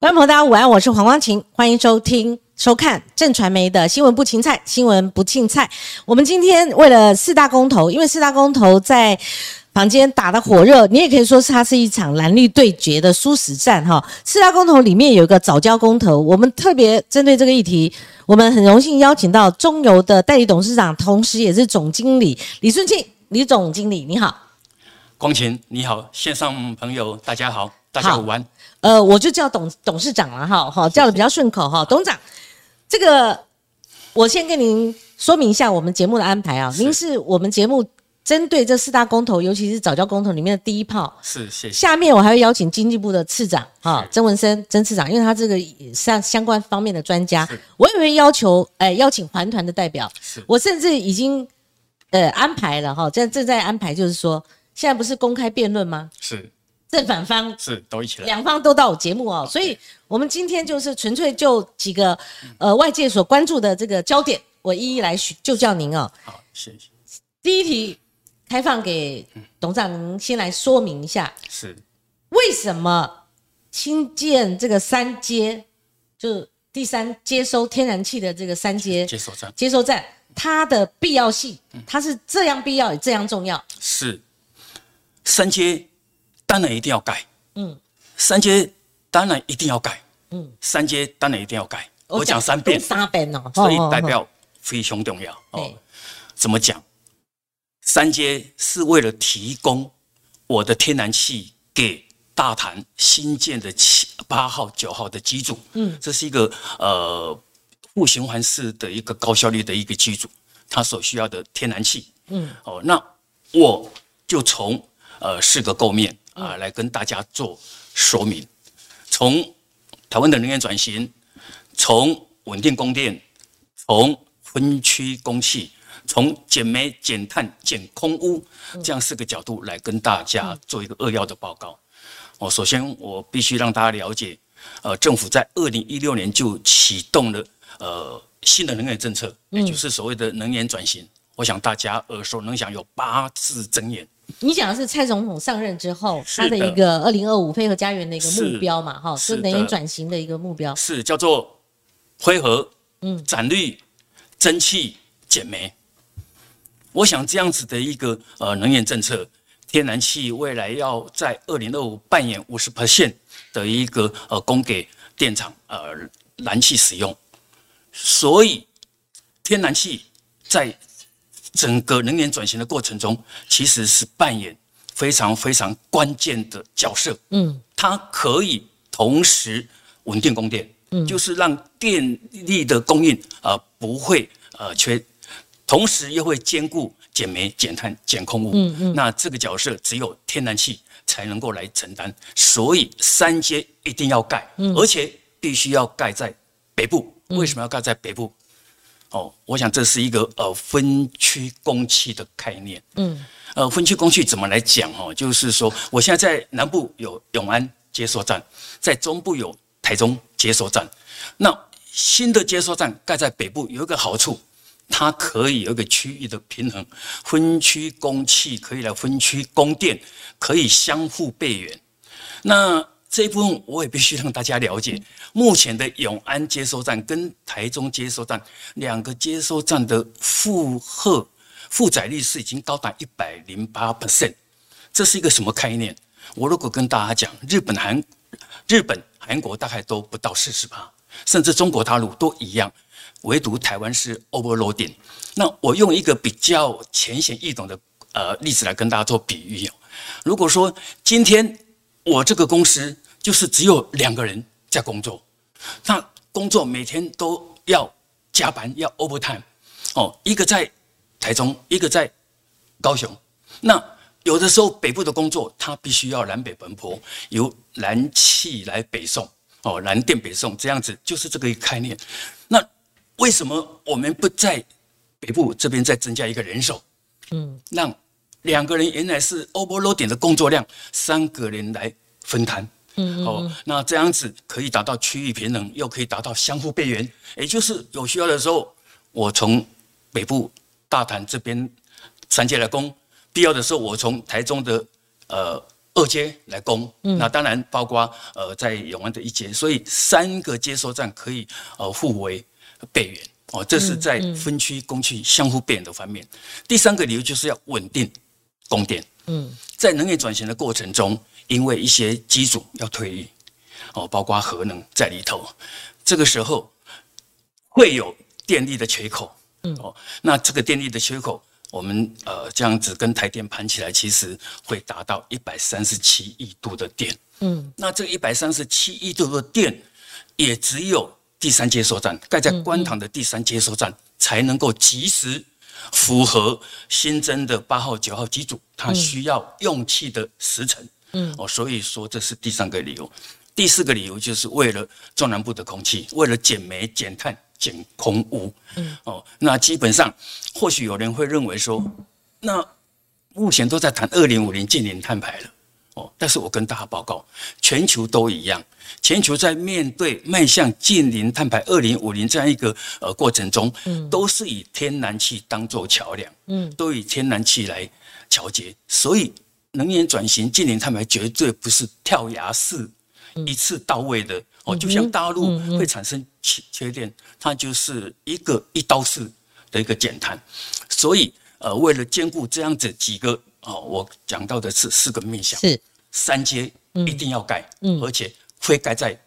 观众朋友，大家午安，我是黄光琴，欢迎收听、收看正传媒的新闻不青菜，新闻不青菜。我们今天为了四大公投，因为四大公投在房间打得火热，你也可以说是它是一场蓝绿对决的殊死战哈。四大公投里面有一个早教公投，我们特别针对这个议题，我们很荣幸邀请到中油的代理董事长，同时也是总经理李顺庆，李总经理你好。光琴你好，线上朋友大家好，大家午安。呃，我就叫董董事长了哈，哈，叫的比较顺口哈。董事长，这个我先跟您说明一下我们节目的安排啊。您是我们节目针对这四大公投，尤其是早教公投里面的第一炮。是，谢谢。下面我还会邀请经济部的次长哈，曾文生曾次长，因为他这个相相关方面的专家，我也会要求哎邀请环团的代表。是，我甚至已经呃安排了哈，正正在安排，就是说现在不是公开辩论吗？是。正反方是都一起来，两方都到我节目哦，所以我们今天就是纯粹就几个呃外界所关注的这个焦点，我一一来就叫您哦。好，谢谢。第一题开放给董事长，您先来说明一下，是为什么新建这个三阶，就第三接收天然气的这个三阶接收站，接收站它的必要性，它是这样必要也这样重要，是三阶。当然一定要盖，嗯，三阶当然一定要盖，嗯，三阶当然一定要盖。我讲三遍，三遍哦，所以代表非常重要哦。怎么讲？三阶是为了提供我的天然气给大潭新建的七八号、九号的机组，嗯，这是一个呃负循环式的一个高效率的一个机组，它所需要的天然气，嗯，哦，那我就从呃四个构面。啊，来跟大家做说明。从台湾的能源转型，从稳定供电，从分区供气，从减煤、减碳、减空污这样四个角度来跟大家做一个扼要的报告。哦，首先我必须让大家了解，呃，政府在二零一六年就启动了呃新的能源政策，也就是所谓的能源转型。我想大家耳熟能详，有八字真言。你讲的是蔡总统上任之后他的一个二零二五配合家园的一个目标嘛？哈，是能源转型的一个目标，是叫做灰合，嗯，展绿，蒸汽，减煤。我想这样子的一个呃能源政策，天然气未来要在二零二五扮演五十 percent 的一个呃供给电厂呃燃气使用，所以天然气在。整个能源转型的过程中，其实是扮演非常非常关键的角色。嗯，它可以同时稳定供电，嗯，就是让电力的供应啊不会呃缺，同时又会兼顾减煤、减碳、减空污。嗯嗯，那这个角色只有天然气才能够来承担，所以三阶一定要盖，嗯而且必须要盖在北部。为什么要盖在北部？哦，我想这是一个呃分区供气的概念。嗯，呃，分区供气怎么来讲？哦，就是说，我现在在南部有永安接收站，在中部有台中接收站。那新的接收站盖在北部有一个好处，它可以有一个区域的平衡，分区供气可以来分区供电，可以相互备援。那这一部分我也必须让大家了解，目前的永安接收站跟台中接收站两个接收站的负荷负载率是已经高达一百零八 percent，这是一个什么概念？我如果跟大家讲，日本、韩、日本、韩国大概都不到四十帕，甚至中国大陆都一样，唯独台湾是 overloading。那我用一个比较浅显易懂的呃例子来跟大家做比喻哦，如果说今天我这个公司就是只有两个人在工作，那工作每天都要加班，要 overtime，哦，一个在台中，一个在高雄。那有的时候北部的工作，他必须要南北奔波，由南气来北送，哦，南电北送，这样子就是这个概念。那为什么我们不在北部这边再增加一个人手？嗯，让两个人原来是 overload 的工作量，三个人来分摊。嗯，哦，那这样子可以达到区域平衡，又可以达到相互备援，也就是有需要的时候，我从北部大潭这边三阶来攻，必要的时候我从台中的呃二阶来攻，那当然包括呃在永安的一阶，所以三个接收站可以呃互为备援。哦，这是在分区工区相互备援的方面。第三个理由就是要稳定供电。嗯，在能源转型的过程中，因为一些机组要退役哦，包括核能在里头，这个时候会有电力的缺口。嗯哦，那这个电力的缺口。我们呃这样子跟台电盘起来，其实会达到一百三十七亿度的电。嗯，那这一百三十七亿度的电，也只有第三接收站盖在关塘的第三接收站才能够及时符合新增的八号、九号机组它需要用气的时辰。嗯，哦，所以说这是第三个理由。第四个理由就是为了中南部的空气，为了减煤减碳。减空污，嗯哦，那基本上或许有人会认为说，那目前都在谈二零五零近零碳排了，哦，但是我跟大家报告，全球都一样，全球在面对迈向近零碳排二零五零这样一个呃过程中，嗯，都是以天然气当做桥梁，嗯，都以天然气来调节，所以能源转型近零碳排绝对不是跳崖式一次到位的。哦，就像大陆会产生缺缺电，它就是一个一刀式的一个减碳，所以呃，为了兼顾这样子几个哦，我讲到的是四个面向，是三阶一定要盖，嗯，而且非盖在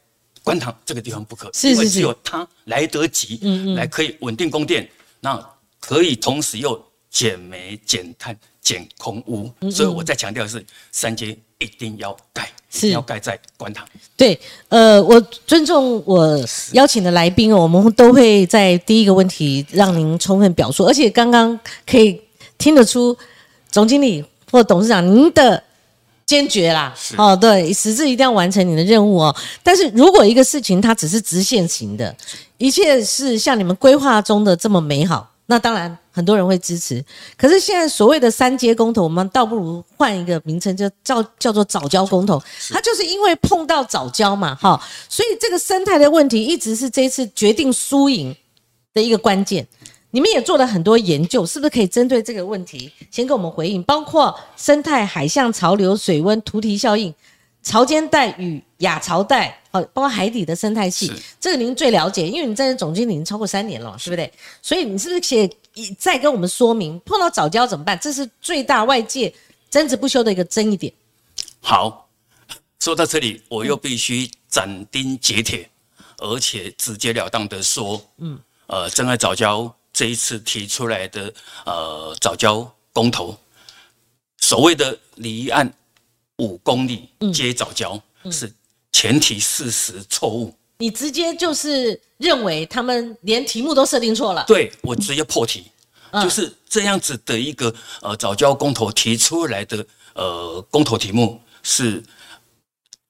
官塘这个地方不可，是是是，只有它来得及，嗯嗯，来可以稳定供电，那可以同时又减煤减碳减空污，所以我再强调的是三阶。一定要盖，是要盖在官塘。对，呃，我尊重我邀请的来宾，我们都会在第一个问题让您充分表述，而且刚刚可以听得出总经理或董事长您的坚决啦。哦，对，实质一定要完成你的任务哦。但是如果一个事情它只是直线型的，一切是像你们规划中的这么美好。那当然，很多人会支持。可是现在所谓的三阶公投，我们倒不如换一个名称，就叫叫做早教公投。它就是因为碰到早教嘛，哈，所以这个生态的问题一直是这一次决定输赢的一个关键。你们也做了很多研究，是不是可以针对这个问题先给我们回应？包括生态、海象潮流、水温、图题效应。潮间带与亚潮带，哦，包括海底的生态系，这个您最了解，因为你在总经理超过三年了，是不是？所以你是不是写再跟我们说明，碰到早教怎么办？这是最大外界争执不休的一个争议点。好，说到这里，我又必须斩钉截铁，而且直截了当的说，嗯，呃，真爱早教这一次提出来的呃早教公投，所谓的离岸。五公里接早教是前提事实错误。你直接就是认为他们连题目都设定错了？对我直接破题，就是这样子的一个呃早教公投提出来的呃公投题目是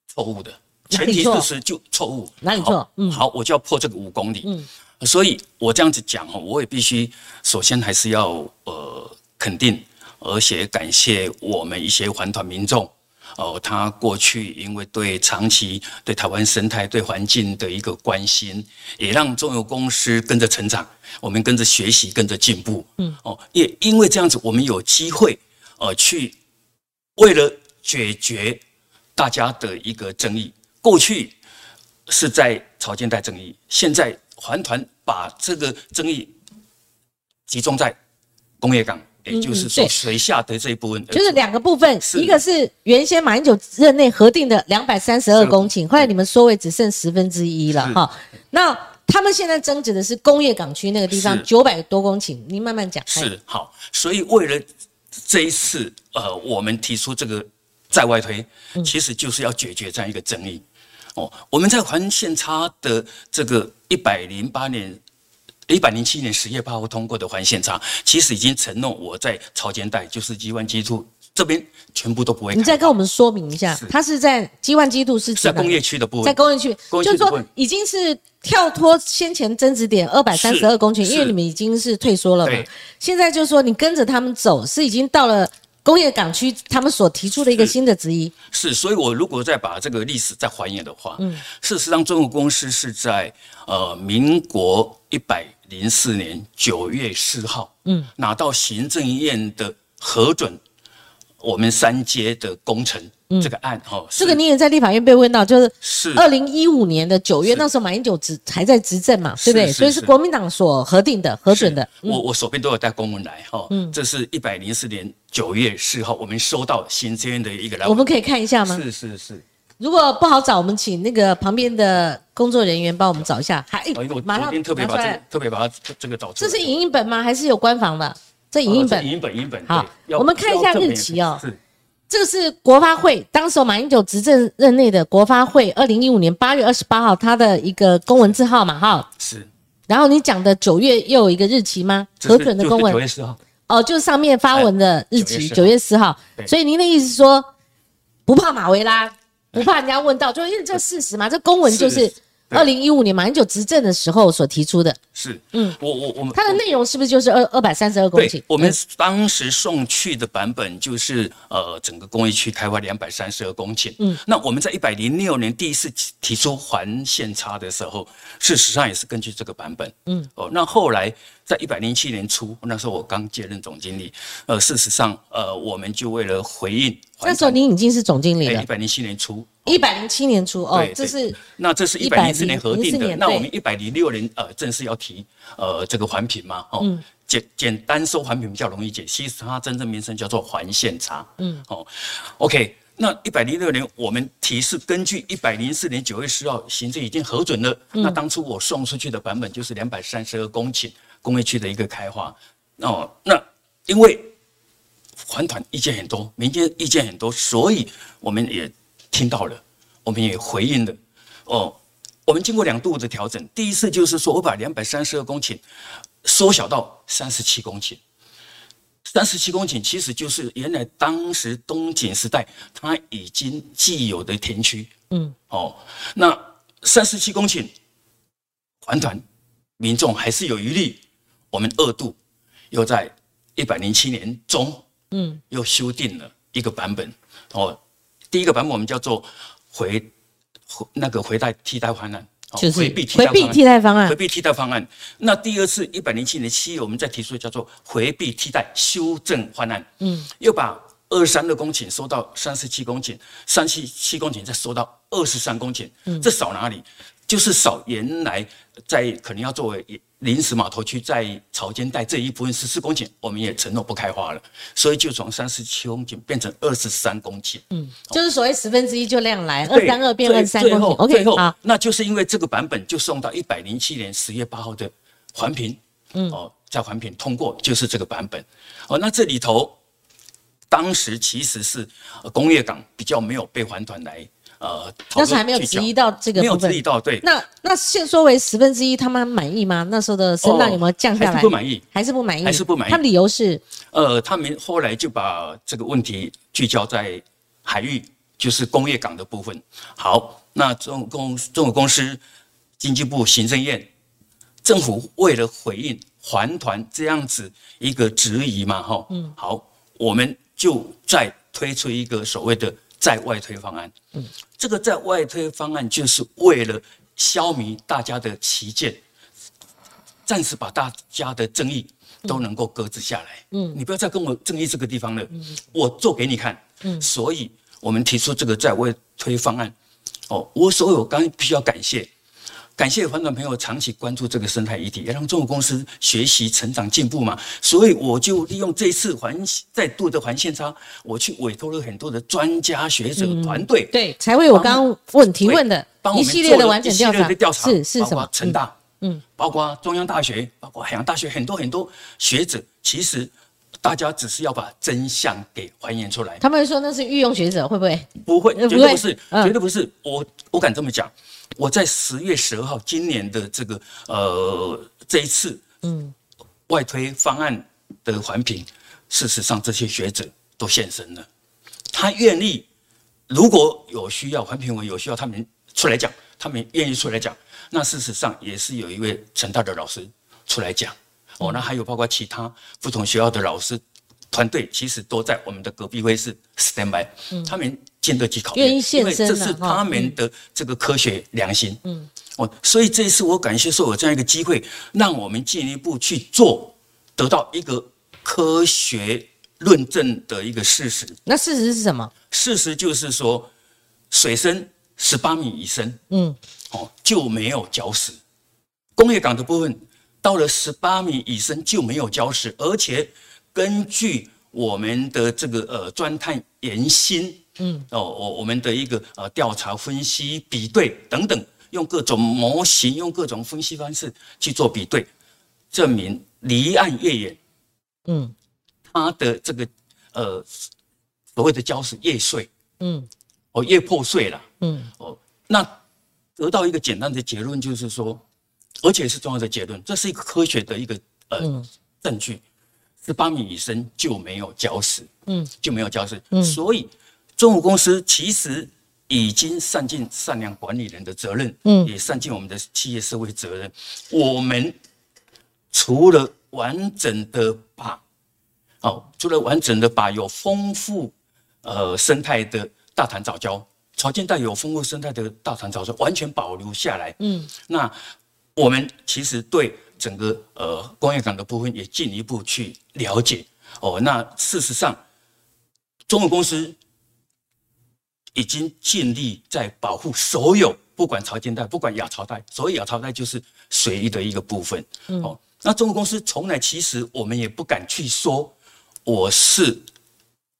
错误的，前提事实就错误。哪里错？嗯，好，我就要破这个五公里。嗯，所以我这样子讲哦，我也必须首先还是要呃肯定，而且感谢我们一些环团民众。哦，他过去因为对长期对台湾生态、对环境的一个关心，也让中油公司跟着成长，我们跟着学习，跟着进步。嗯，哦，也因为这样子，我们有机会，呃，去为了解决大家的一个争议，过去是在草间带争议，现在环团把这个争议集中在工业港。也就是说，水下的这一部分，就是两个部分，一个是原先马英九任内核定的两百三十二公顷，后来你们缩为只剩十分之一了哈。那他们现在争执的是工业港区那个地方九百多公顷，您慢慢讲。是好，所以为了这一次，呃，我们提出这个在外推，其实就是要解决这样一个争议。哦，我们在环线差的这个一百零八年。一百零七年十月八号通过的环线差，其实已经承诺我在潮间带，就是基万基处这边全部都不会。你再跟我们说明一下，它是在基万基度是在工业区的部分，在工业区，就是说已经是跳脱先前增值点二百三十二公顷，因为你们已经是退缩了嘛。现在就是说你跟着他们走，是已经到了。工业港区，他们所提出的一个新的质疑。是，所以我如果再把这个历史再还原的话，嗯，事实上，中国公司是在呃民国一百零四年九月四号，嗯，拿到行政院的核准，我们三阶的工程这个案哦，这个你也在立法院被问到，就是是。二零一五年的九月，那时候马英九执还在执政嘛，对不对？所以是是。国民党所核定的、核准的。嗯。我我手边都有带公文来哈，嗯。这是一百零四年九月四号，我们收到行政院的一个来，我们可以看一下吗？是是是，如果不好找，我们请那个旁边的工作人员帮我们找一下。还、马上特别把这个，特别把它这这个找出来，这是影印本吗？还是有官方的？这影印本。影印本影印本，好对。我们看一下日期哦。是这个是国发会，当时候马英九执政任内的国发会，二零一五年八月二十八号，他的一个公文字号嘛，哈。是，然后你讲的九月又有一个日期吗？核准的公文九月十号，哦，就是上面发文的日哎期，九月月四号。对所以您的意思是说，不怕马维拉，不怕人家问到，就因为这事实嘛，这公文就是二零一五年马英九执政的时候所提出的，是，嗯嗯，我我我们它的内容是不是就是二二百三十二公顷对？，我们嗯当时送去的版本就是呃，整个工业区开发两百三十二公顷。嗯，那我们在一百零六年第一次提提出还现差的时候，事实上也是根据这个版本。嗯，哦，那后来在一百零七年初，那时候我刚接任总经理，呃，事实上呃，我们就为了回应那时候您已经是总经理了一，百零七年初。一百零七年初哦，这是那这是一百零四年核定的，那我们一百零六年呃正式要提呃这个环评嘛，哦，嗯。简简单说环评比较容易解，其实它真正名称叫做环线差，嗯，哦，OK，那一百零六年我们提是根据一百零四年九月十号行政已经核准了，嗯。那当初我送出去的版本就是两百三十二公顷工业区的一个开发，哦，那因为环团意见很多，民间意见很多，所以我们也听到了，我们也回应了。哦，我们经过两度的调整，第一次就是说我把两百三十二公顷缩小到三十七公顷。三十七公顷其实就是原来当时东景时代它已经既有的田区，嗯，哦，那三十七公顷，还团民众还是有余力，我们二度又在一百零七年中，嗯，又修订了一个版本，哦，第一个版本我们叫做回回那个回代替代方案，哦就是回避替代方案替代方案回，避替代方案。那第二次一百零七年七月，我们再提出叫做回避替代修正方案，嗯，又把二三六公顷收到三十七公顷，三十七公顷再收到二十三公顷，嗯这少哪里？就是少原来在可能要作为临时码头区在潮间带这一部分十四公顷，我们也承诺不开发了，所以就从三十七公顷变成二十三公顷。嗯，就是所谓十分之一就量来，二对三二变最二三公顷。OK，最后，那就是因为这个版本就送到一百零七年十月八号的环评，嗯，哦，在环评通过就是这个版本，哦，那这里头当时其实是呃工业港比较没有被环团来呃，讨那时候还没有质疑到这个没有质疑到，对，那那现说为十分之一，他们满意吗？那时候的声浪哦有没有降下来？还是不满意，还是不满意，还是不满意他们理由是，呃，他们后来就把这个问题聚焦在海域，就是工业港的部分。好，那中公中国公司、经济部、行政院、政府为了回应环团这样子一个质疑嘛，哈，嗯，好，我们就再推出一个所谓的在外推方案。嗯，这个在外推方案就是为了消弭大家的旗舰，暂时把大家的争议都能够搁置下来。嗯，你不要再跟我争议这个地方了，我做给你看。嗯，所以我们提出这个在外推方案。哦，我所有刚必须要感谢，感谢环团朋友长期关注这个生态议题，也让中国公司学习、成长、进步嘛。所以我就利用这一次环再度的环线差，我去委托了很多的专家学者团队，对，才会我刚刚问提问的一系列的完整调查列的调查，是是什么？成大，嗯，包括中央大学，包括海洋大学，很多很多学者，其实大家只是要把真相给还原出来，他们会说那是御用学者，会不会？不会，绝对不是，嗯绝对不是。我我敢这么讲，我在十月十二号今年的这个呃这一次，嗯，外推方案的环评，事实上这些学者都现身了，他愿意，如果有需要，环评委有需要，他们出来讲，他们愿意出来讲。那事实上也是有一位成大的老师出来讲，哦，那还有包括其他不同学校的老师团队，其实都在我们的隔壁会是 stand by，、他们经得起考验，因为这是他们的这个科学良心。嗯，哦，所以这一次我感谢说有这样一个机会，让我们进一步去做，得到一个科学论证的一个事实。那事实是什么？事实就是说，水深十八米以深，嗯，哦就没有礁石。工业港的部分到了十八米以深就没有礁石，而且根据我们的这个呃钻探岩心，嗯，哦我我们的一个呃调查分析比对等等，用各种模型，用各种分析方式去做比对，证明离岸越远，嗯，它的这个呃所谓的礁石越碎，嗯，哦越破碎了，嗯，哦那得到一个简单的结论就是说，而且是重要的结论，这是一个科学的一个呃证据，十八米以深就没有礁石，嗯，就没有礁石，嗯，所以中武公司其实已经善尽善良管理人的责任，嗯，也善尽我们的企业社会责任，我们除了完整的把哦，除了完整的把有丰富呃生态的大潭藻礁，潮间带有丰富生态的大潭藻礁完全保留下来。嗯，那我们其实对整个呃工业港的部分也进一步去了解。哦，那事实上，中国公司已经尽力在保护所有，不管朝间带，不管亚朝带，所以亚朝带就是水域的一个部分。哦，那中国公司从来其实我们也不敢去说。我是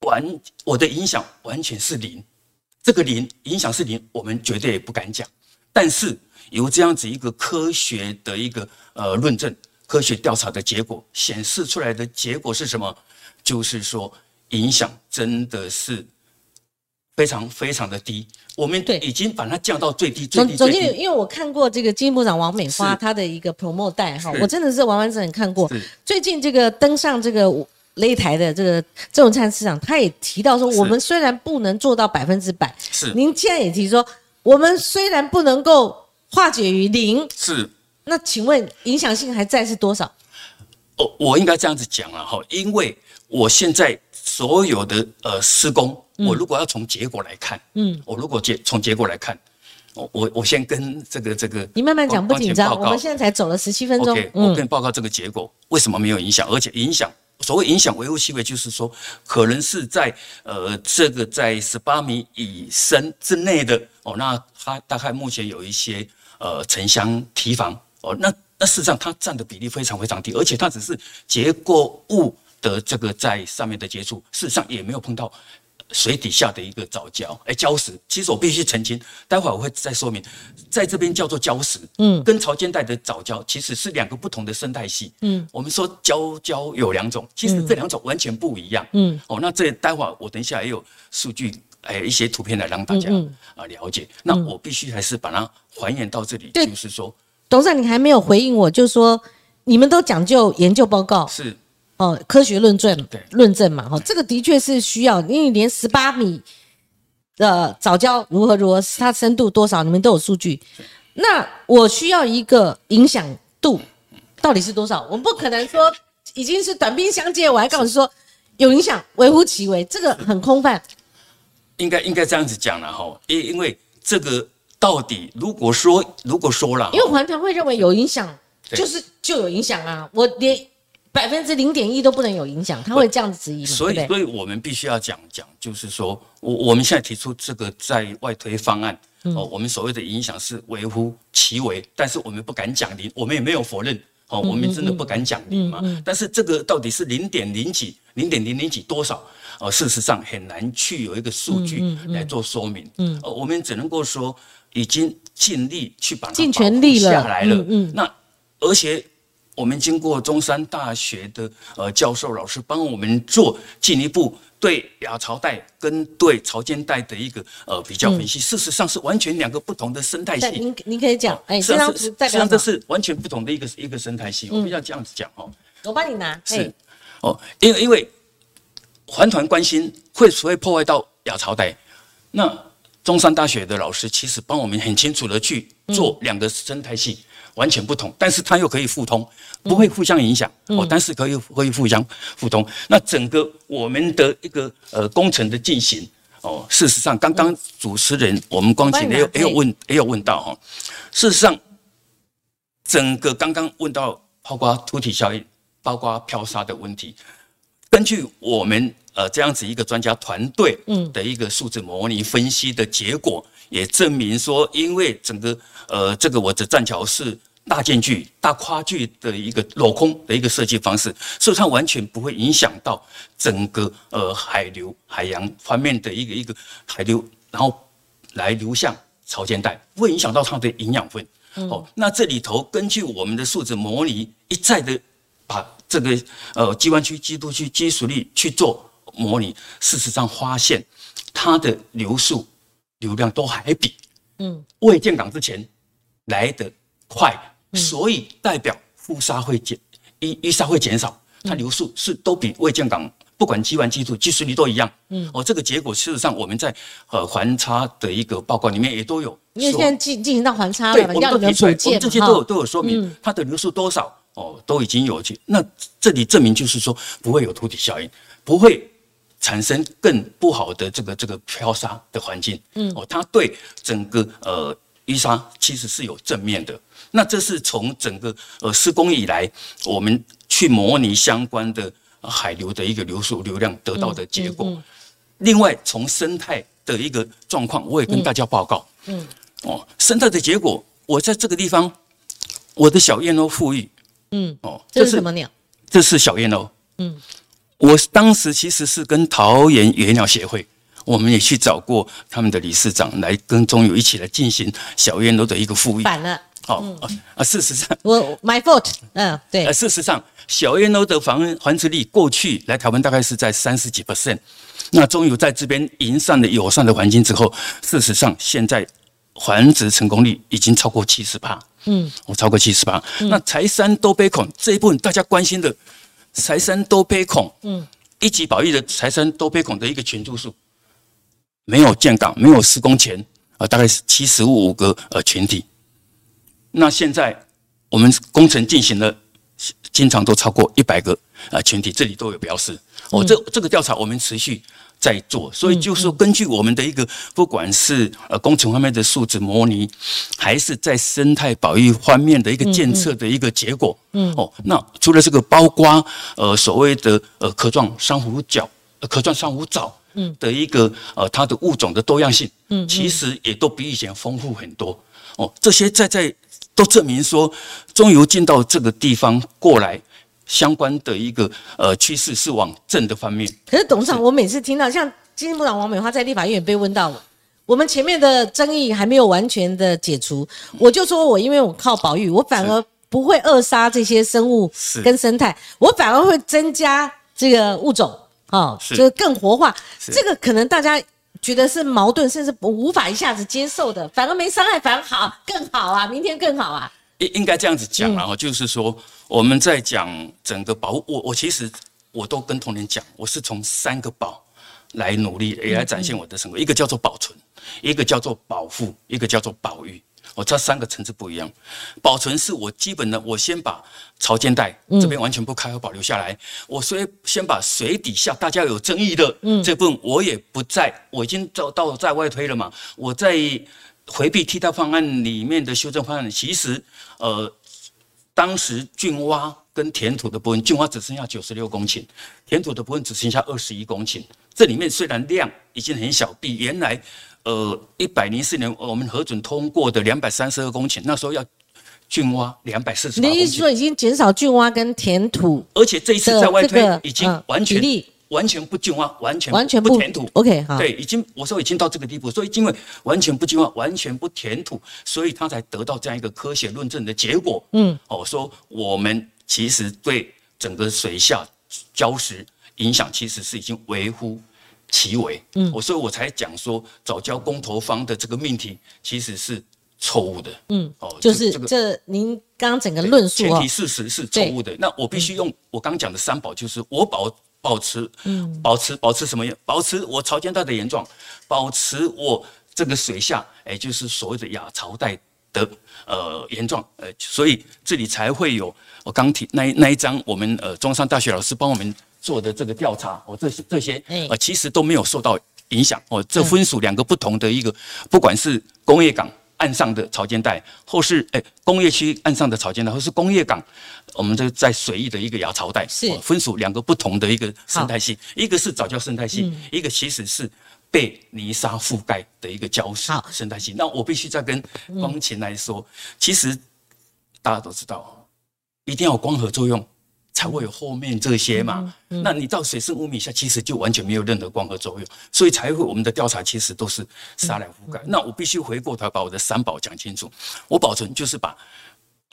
完我的影响完全是零，这个零影响是零，我们绝对也不敢讲。但是由这样子一个科学的一个呃论证、科学调查的结果显示出来的结果是什么？就是说影响真的是非常非常的低。我们对已经把它降到最低最低。总经理，因为我看过这个经济部长王美花她的一个 promo 带哈，我真的是完完整整看过。最近这个登上这个。擂台的这个郑文灿市长，他也提到说，我们虽然不能做到百分之百，是您现在也提说，我们虽然不能够化解于零，是那请问影响性还在是多少？哦，我应该这样子讲了哈，因为我现在所有的呃施工，我如果要从结果来看，嗯，我如果结从结果来看，我我我先跟这个这个，你慢慢讲不紧张，我们现在才走了十七分钟，OK，我跟你报告这个结果为什么没有影响，而且影响。所谓影响维护气味，就是说，可能是在呃这个在十八米以深之内的哦，那它大概目前有一些呃沉香提防哦，那那事实上它占的比例非常非常低，而且它只是结构物的这个在上面的接触，事实上也没有碰到。水底下的一个藻礁，哎，礁石。其实我必须澄清，待会儿我会再说明，在这边叫做礁石，嗯，跟潮间带的藻礁其实是两个不同的生态系，嗯，我们说礁礁有两种，其实这两种完全不一样，嗯，哦，那这待会儿我等一下也有数据，哎，一些图片来让大家啊了解。那我必须还是把它还原到这里，就是说，董事长，你还没有回应我，就是说你们都讲究研究报告。是。哦，科学论证，论证嘛，哈，这个的确是需要，因为连十八米的早教如何如何，它深度多少，你们都有数据。那我需要一个影响度到底是多少？我们不可能说已经是短兵相接，我还告诉说有影响，微乎其微，这个很空泛。应该应该这样子讲了哈，因因为这个到底如果说如果说了，因为环团会认为有影响，就是就有影响啊，我连。百分之零点一都不能有影响，他会这样子质疑吗？所以，所以我们必须要讲讲，就是说我我们现在提出这个在外推方案哦，我们所谓的影响是微乎其微，但是我们不敢讲零，我们也没有否认哦，我们真的不敢讲零嘛。但是这个到底是零点零几、零点零零几多少？哦，事实上很难去有一个数据来做说明。嗯，我们只能够说已经尽力去把它尽全力下来了。嗯，那而且。我们经过中山大学的呃教授老师帮我们做进一步对亚潮带跟对潮间带的一个呃比较分析，事实上是完全两个不同的生态系。您您可以讲，哎，这张图代表这是完全不同的一个一个生态系。我必须要这样子讲哦。我帮你拿。是哦，因为因为环团关心会不会破坏到亚潮带，那中山大学的老师其实帮我们很清楚的去做两个生态系。完全不同，但是它又可以互通，不会互相影响哦。但是可以可以互相互通。那整个我们的一个呃工程的进行哦，事实上刚刚主持人我们光景也有也有问也有问到哦。事实上，整个刚刚问到包括凸体效应、包括漂沙的问题，根据我们呃这样子一个专家团队的一个数字模拟分析的结果，也证明说，因为整个呃这个我的栈桥是大间距、大跨距的一个镂空的一个设计方式，所以它完全不会影响到整个呃海流、海洋方面的一个一个海流，然后来流向潮间带，不会影响到它的营养分。哦，那这里头根据我们的数字模拟，一再的把这个呃基湾区、基督区基础力去做模拟，事实上发现它的流速流量都还比嗯未建港之前来的快，所以代表复沙会减，一一沙会减少，它流速是都比未建港。不管基完基础、基数率都一样，嗯，哦，这个结果事实上我们在呃环差的一个报告里面也都有，因为现在进进行到环差了，我们都提出来，我们这些都有都有说明，它的流速多少哦，都已经有去，那这里证明就是说不会有凸体效应，不会产生更不好的这个这个漂沙的环境，嗯，哦，它对整个呃淤沙其实是有正面的，那这是从整个呃施工以来我们去模拟相关的。海流的一个流速流量得到的结果，另外从生态的一个状况，我也跟大家报告。嗯，哦，生态的结果，我在这个地方，我的小燕鸥富裕。嗯，哦，这是什么鸟？这是小燕鸥。嗯，我当时其实是跟桃园野鸟协会，我们也去找过他们的理事长来跟中友一起来进行小燕鸥的一个富裕。反了。好啊，事实上，我 my fault，嗯，对。呃，事实上，小燕鸥的繁繁殖力过去来台湾大概是在三十几 percent，那中友在这边营善的友善的环境之后，事实上现在繁殖成功率已经超过七十八，嗯，我超过七十八。那柴山多杯孔这一部分大家关心的柴山多杯孔，嗯，一级保育的柴山多杯孔的一个群株数，没有建港，没有施工前啊，大概是七十五个呃群体。那现在我们工程进行了，经常都超过一百个啊群体，这里都有标示。哦，这这个调查我们持续在做，所以就是说，根据我们的一个，不管是呃工程方面的数字模拟，还是在生态保育方面的一个监测的一个结果。嗯。哦，那除了这个，包括呃所谓的呃壳状珊瑚礁、壳状珊瑚藻，嗯的一个呃它的物种的多样性，嗯，其实也都比以前丰富很多。哦，这些在在。都证明说，中油进到这个地方过来，相关的一个呃趋势是往正的方面。可是董事长，我每次听到像经济部长王美花在立法院被问到，我们前面的争议还没有完全的解除，我就说我因为我靠保育，我反而不会扼杀这些生物跟生态，我反而会增加这个物种，哦，就是更活化。这个可能大家。觉得是矛盾，甚至无法一下子接受的，反而没伤害，反而好更好啊，明天更好啊。应应该这样子讲然后就是说我们在讲整个保护，我我其实我都跟同仁讲，我是从三个保来努力，也来展现我的成果。一个叫做保存，一个叫做保护，一个叫做保育。我这三个层次不一样，保存是我基本的，我先把潮间带这边完全不开和保留下来。我所以先把水底下大家有争议的这部分，我也不在，我已经到到在外推了嘛。我在回避替代方案里面的修正方案，其实呃，当时浚挖跟填土的部分，浚挖只剩下九十六公顷，填土的部分只剩下二十一公顷。这里面虽然量已经很小，比原来。呃，一百零四年我们核准通过的两百三十二公顷，那时候要浚挖两百四十。你的意思说已经减少浚挖跟填土，而且这一次在外推已经完全完全不浚挖，完全完全不填土。OK，好，对，已经我说已经到这个地步，所以因为完全不浚挖，完全不填土，所以他才得到这样一个科学论证的结果。嗯，哦，说我们其实对整个水下礁石影响其实是已经微乎。其为，嗯，我所以我才讲说早教公投方的这个命题其实是错误的，嗯，哦，就是这您刚刚整个论述前提事实是错误的，那我必须用我刚讲的三保，就是我保保持，嗯，保持保持什么保持我潮间带的原状，保持我这个水下，哎，就是所谓的亚潮带的呃原状，呃，所以这里才会有我刚提那那一张，我们呃中山大学老师帮我们。做的这个调查，哦，这些这些呃，其实都没有受到影响哦。这分属两个不同的一个，不管是工业港岸上的潮间带，或是诶工业区岸上的潮间带，或是工业港，我们这在水域的一个亚潮带，是分属两个不同的一个生态系，一个是早教生态系，一个其实是被泥沙覆盖的一个礁石生态系。那我必须再跟光琴来说，其实大家都知道，一定要有光合作用。才会有后面这些嘛？那你到水深五米下，其实就完全没有任何光合作用，所以才会我们的调查其实都是沙来覆盖。那我必须回过头把我的三宝讲清楚。我保存就是把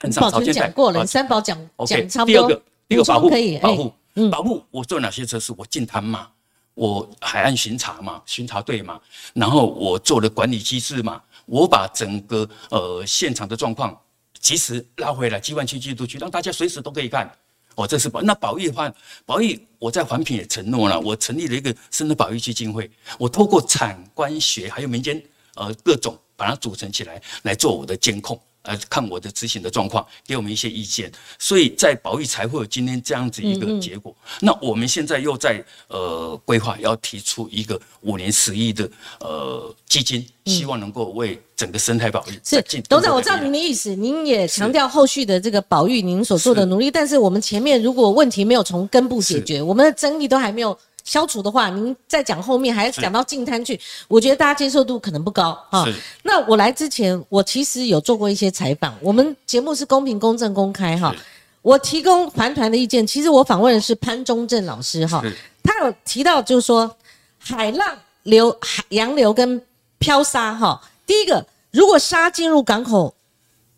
岸上保存潮间带讲过了，啊三宝讲讲差不多第二个，，第二个保护可以，哎保护，保护。我做哪些测试？我进滩嘛，我海岸巡查嘛，巡查队嘛，然后我做了管理机制嘛，我把整个呃现场的状况及时拉回来，机关区、季度区，让大家随时都可以看。哦，这是保那保育的话，保育我在环评也承诺了，我成立了一个生态保育基金会，我透过产官学还有民间呃各种把它组成起来，来做我的监控。呃，看我的执行的状况，给我们一些意见，所以在保育才会有今天这样子一个结果。那我们现在又在呃规划要提出一个五年十亿的呃基金，希望能够为整个生态保育是董事长，我知道您的意思，您也强调后续的这个保育，您所做的努力。但是我们前面如果问题没有从根部解决，我们的争议都还没有消除的话，您再讲后面还讲到近滩去，我觉得大家接受度可能不高啊。那我来之前，我其实有做过一些采访，我们节目是公平、公正、公开哈。我提供团团的意见，其实我访问的是潘中正老师哈，他有提到就是说海浪流、海洋流跟漂沙哈。第一个，如果沙进入港口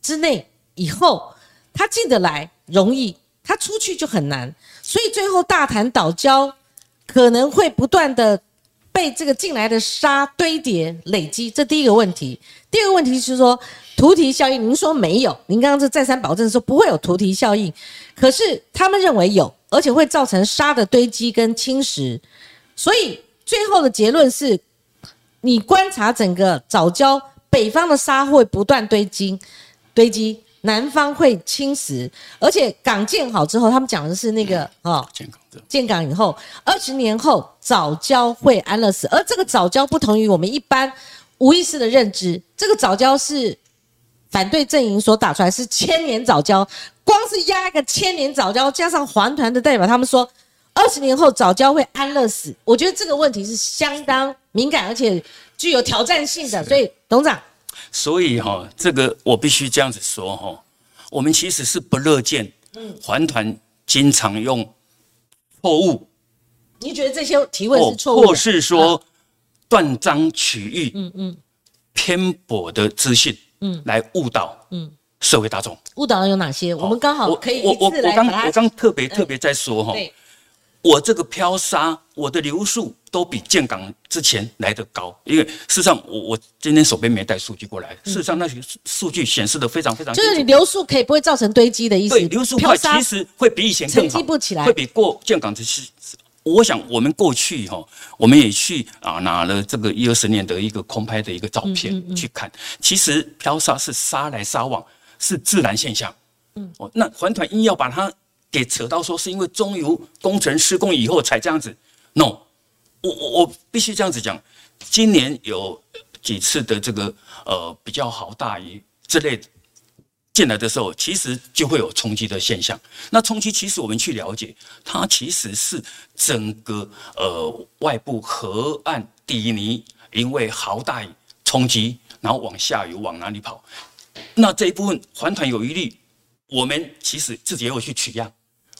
之内以后，它进得来容易，它出去就很难，所以最后大潭岛礁可能会不断的被这个进来的沙堆叠累积，这第一个问题。第二个问题是说图题效应，您说没有，您刚刚是再三保证说不会有图题效应，可是他们认为有，而且会造成沙的堆积跟侵蚀，所以最后的结论是，你观察整个早礁北方的沙会不断堆积，堆积。南方会侵蚀，而且港建好之后，他们讲的是那个哦，建港的。建港以后，二十年后早教会安乐死，而这个早教不同于我们一般无意识的认知，这个早教是反对阵营所打出来是千年早教，光是压一个千年早教，加上环团的代表，他们说二十年后早教会安乐死，我觉得这个问题是相当敏感而且具有挑战性的，所以董事长所以哈、这个我必须这样子说哈、我们其实是不乐见环团经常用错误你觉得这些提问或是错误的？或是说断章取义、嗯嗯偏颇的资讯，嗯，来误导嗯社会大众。误导了有哪些？我们刚好我可以我我我刚我刚特别特别在说哈、对。我这个漂沙，我的流速都比建港之前来得高，因为事实上我我今天手边没带数据过来，事实上那些数数据显示的非常非常。就是你流速可以不会造成堆积的意思。对，流速快，其实会比以前更沉好，积不起来会比过建港这些。我想我们过去哈，我们也去啊拿了这个一二十年的一个空拍的一个照嗯片去看，其实漂沙是沙来沙往，是自然现象。嗯，哦，那环团硬要把它给扯到说是因为中油工程施工以后才这样子，no，我我我必须这样子讲，今年有几次的这个呃比较好大雨之类进来的时候，其实就会有冲击的现象。那冲击其实我们去了解，它其实是整个呃外部河岸底泥因为好大雨冲击，然后往下游往哪里跑。那这一部分环团有余力，我们其实自己也有去取样，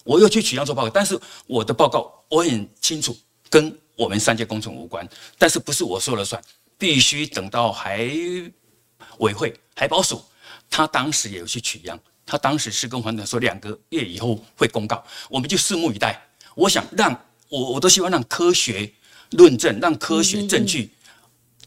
我又去取样做报告，但是我的报告我很清楚，跟我们三界工程无关，但是不是我说了算，必须等到海委会海保署，他当时也有去取样，他当时是跟环团说两个月以后会公告，我们就拭目以待。我想让我我都希望让科学论证，让科学证据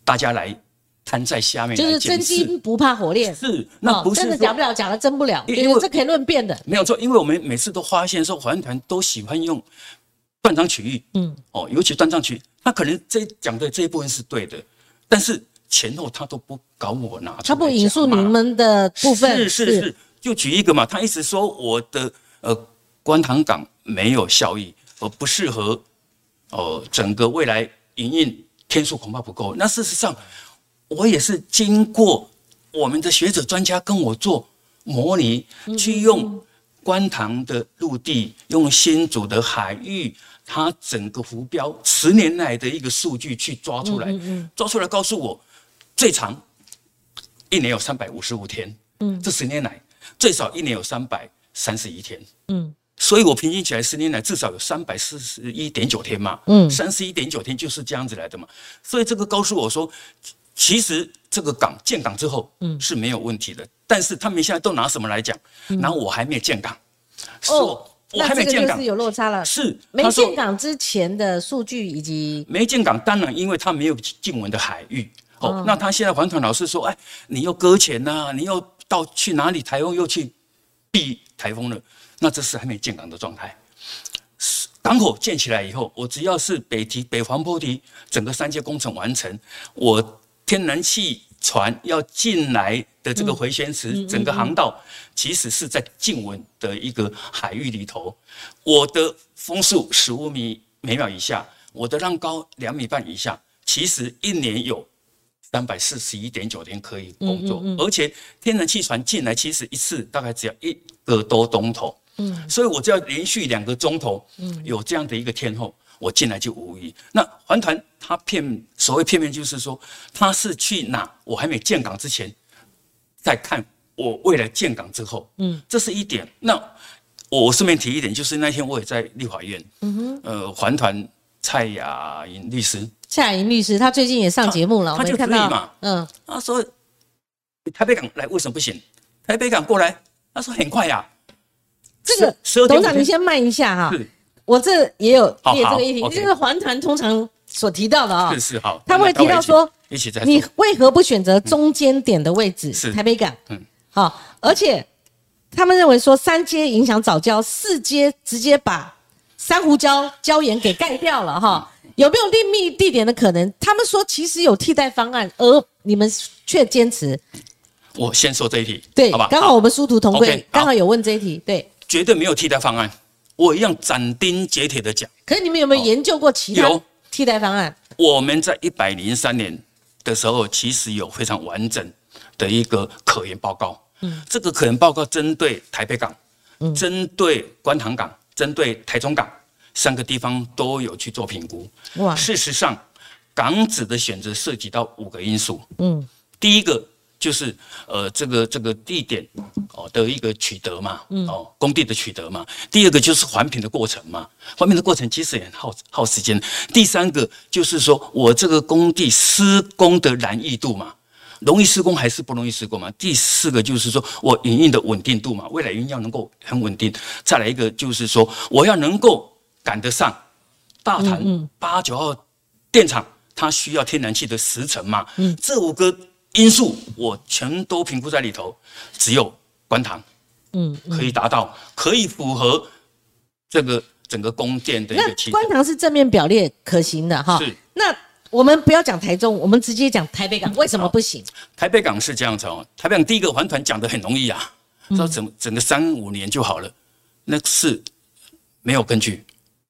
大家来摊在下面就是真。金不怕火炼。是，那不是真的说讲不了，讲了真不了，因为这可以论辩的。没有错，因为我们每次都发现说，环团都喜欢用断章取义，嗯，哦，尤其断章取义，他可能这讲的这一部分是对的，但是前后他都不搞我拿出来他不引述你们的部分，是是是，就举一个嘛，他一直说我的呃观塘港没有效益，而不适合，呃整个未来营运天数恐怕不够。那事实上，我也是经过我们的学者专家跟我做模拟，去用观塘的陆地，用新竹的海域，它整个浮标十年来的一个数据去抓出来，抓出来告诉我，最长一年有三百五十五天，嗯，这十年来最少一年有三百三十一天，嗯。所以我平均起来十年来至少有三百四十一点九天嘛，嗯，三十一点九天就是这样子来的嘛。所以这个告诉我说，其实这个港建港之后，嗯，是没有问题的。但是他们现在都拿什么来讲？拿我还没有建港，哦，我还没建港是有落差了。是没建港之前的数据以及没建港，当然因为它没有进文的海域哦。那他现在环团老师说，哎，你又搁浅呐，你又到去哪里台风又去避台风了。那这是还没建港的状态，港口建起来以后，我只要是北堤、北黄坡堤整个三阶工程完成，我天然气船要进来的这个回旋池，整个航道其实是在静稳的一个海域里头，我的风速十五米每秒以下，我的浪高两米半以下，其实一年有三百四十一点九天可以工作，而且天然气船进来，其实一次大概只要一个多钟头。嗯，所以我只要连续两个钟头，嗯，有这样的一个天候，我进来就无疑。那环团他片所谓片面就是说，他是去哪？我还没建港之前，再看我未来建港之后，嗯，这是一点。那我顺便提一点，就是那天我也在立法院，嗯哼，呃，环团蔡雅莹律师，蔡雅莹律师，他最近也上节目了，他就看到嘛，嗯，他说台北港来为什么不行？台北港过来，他说很快呀。这个董事长，你先慢一下哈。我这也有列这个议题，就是环团通常所提到的啊。是是好，他会提到说，一起在你为何不选择中间点的位置？是台北港。嗯，好，而且他们认为说三阶影响早教，四阶直接把珊瑚礁礁岩给盖掉了哈。有没有另觅地点的可能？他们说其实有替代方案，而你们却坚持。我先说这一题，对，好吧？刚好我们殊途同归，刚好有问这一题，对。绝对没有替代方案，我一样斩钉截铁的讲。可是你们有没有研究过其他替代方案？我们在一百零三年的时候，其实有非常完整的一个可研报告。嗯，这个可研报告针对台北港、针对观塘港、针对台中港三个地方都有去做评估。哇，事实上，港址的选择涉及到五个因素。嗯，第一个。就是呃，这个这个地点哦的一个取得嘛，哦，工地的取得嘛。第二个就是环评的过程嘛，环评的过程其实也很耗耗时间。第三个就是说我这个工地施工的难易度嘛，容易施工还是不容易施工嘛。第四个就是说我营运的稳定度嘛，未来营运要能够很稳定。再来一个就是说我要能够赶得上大潭八九号电厂，它需要天然气的时程嘛。嗯，这五个。因素我全都评估在里头，只有观塘，嗯，可以达到，可以符合这个整个宫殿的一个期。观塘是正面表列可行的哈。是。那我们不要讲台中，我们直接讲台北港，为什么不行？台北港是这样子哦，台北港第一个环团讲的很容易啊，说整整个三五年就好了，那是没有根据，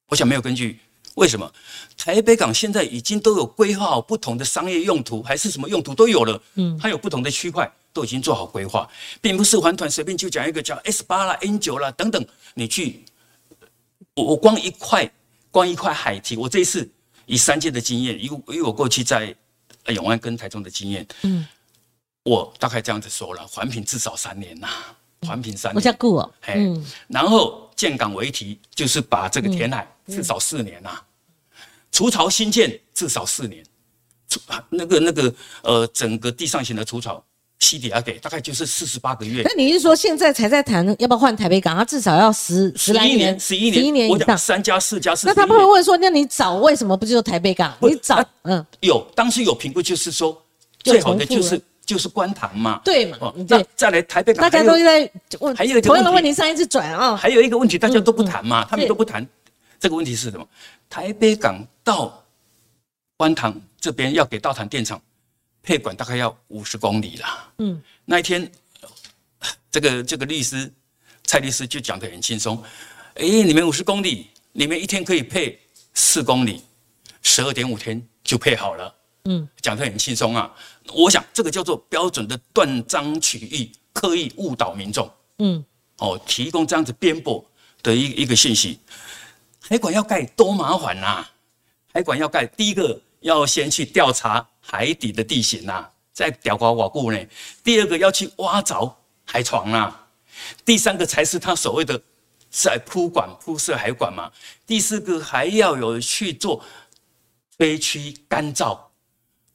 我想没有根据。为什么台北港现在已经都有规划好不同的商业用途，还是什么用途都有了？嗯，它有不同的区块都已经做好规划，并不是环团随便就讲一个叫 S 八啦、N 九啦等等。你去，我我光一块光一块海堤，我这一次以三届的经验，以以我过去在永安跟台中的经验，嗯，我大概这样子说了，环评至少三年呐，环评三年。我叫顾哦，嗯，然后建港为题，就是把这个填海。至少四年呐，除潮新建至少四年，除那个那个呃，整个地上型的除潮西底下给大概就是四十八个月。那你是说现在才在谈要不要换台北港？它至少要十十来年，十一年，十一年以上。三加四加四。那他们会问说，那你早为什么不就台北港？你早嗯，有当时有评估，就是说最好的就是就是观塘嘛，对嘛？那，再来台北港，大家都在问，还有同样的问题上一次转啊，还有一个问题大家都不谈嘛，他们都不谈。这个问题是什么？台北港到观塘这边要给大潭电厂配管，大概要五十公里啦。嗯，那一天，这个这个律师蔡律师就讲得很轻松。哎，你们五十公里，你们一天可以配四公里，十二点五天就配好了。嗯，讲得很轻松啊。我想这个叫做标准的断章取义，刻意误导民众。嗯，哦，提供这样子颠簸的一一个信息。海管要盖多麻烦呐！海管要盖，第一个要先去调查海底的地形呐，再调查瓦固呢。第二个要去挖凿海床啊。第三个才是他所谓的在铺管铺设海管嘛。第四个还要有去做吹区干燥。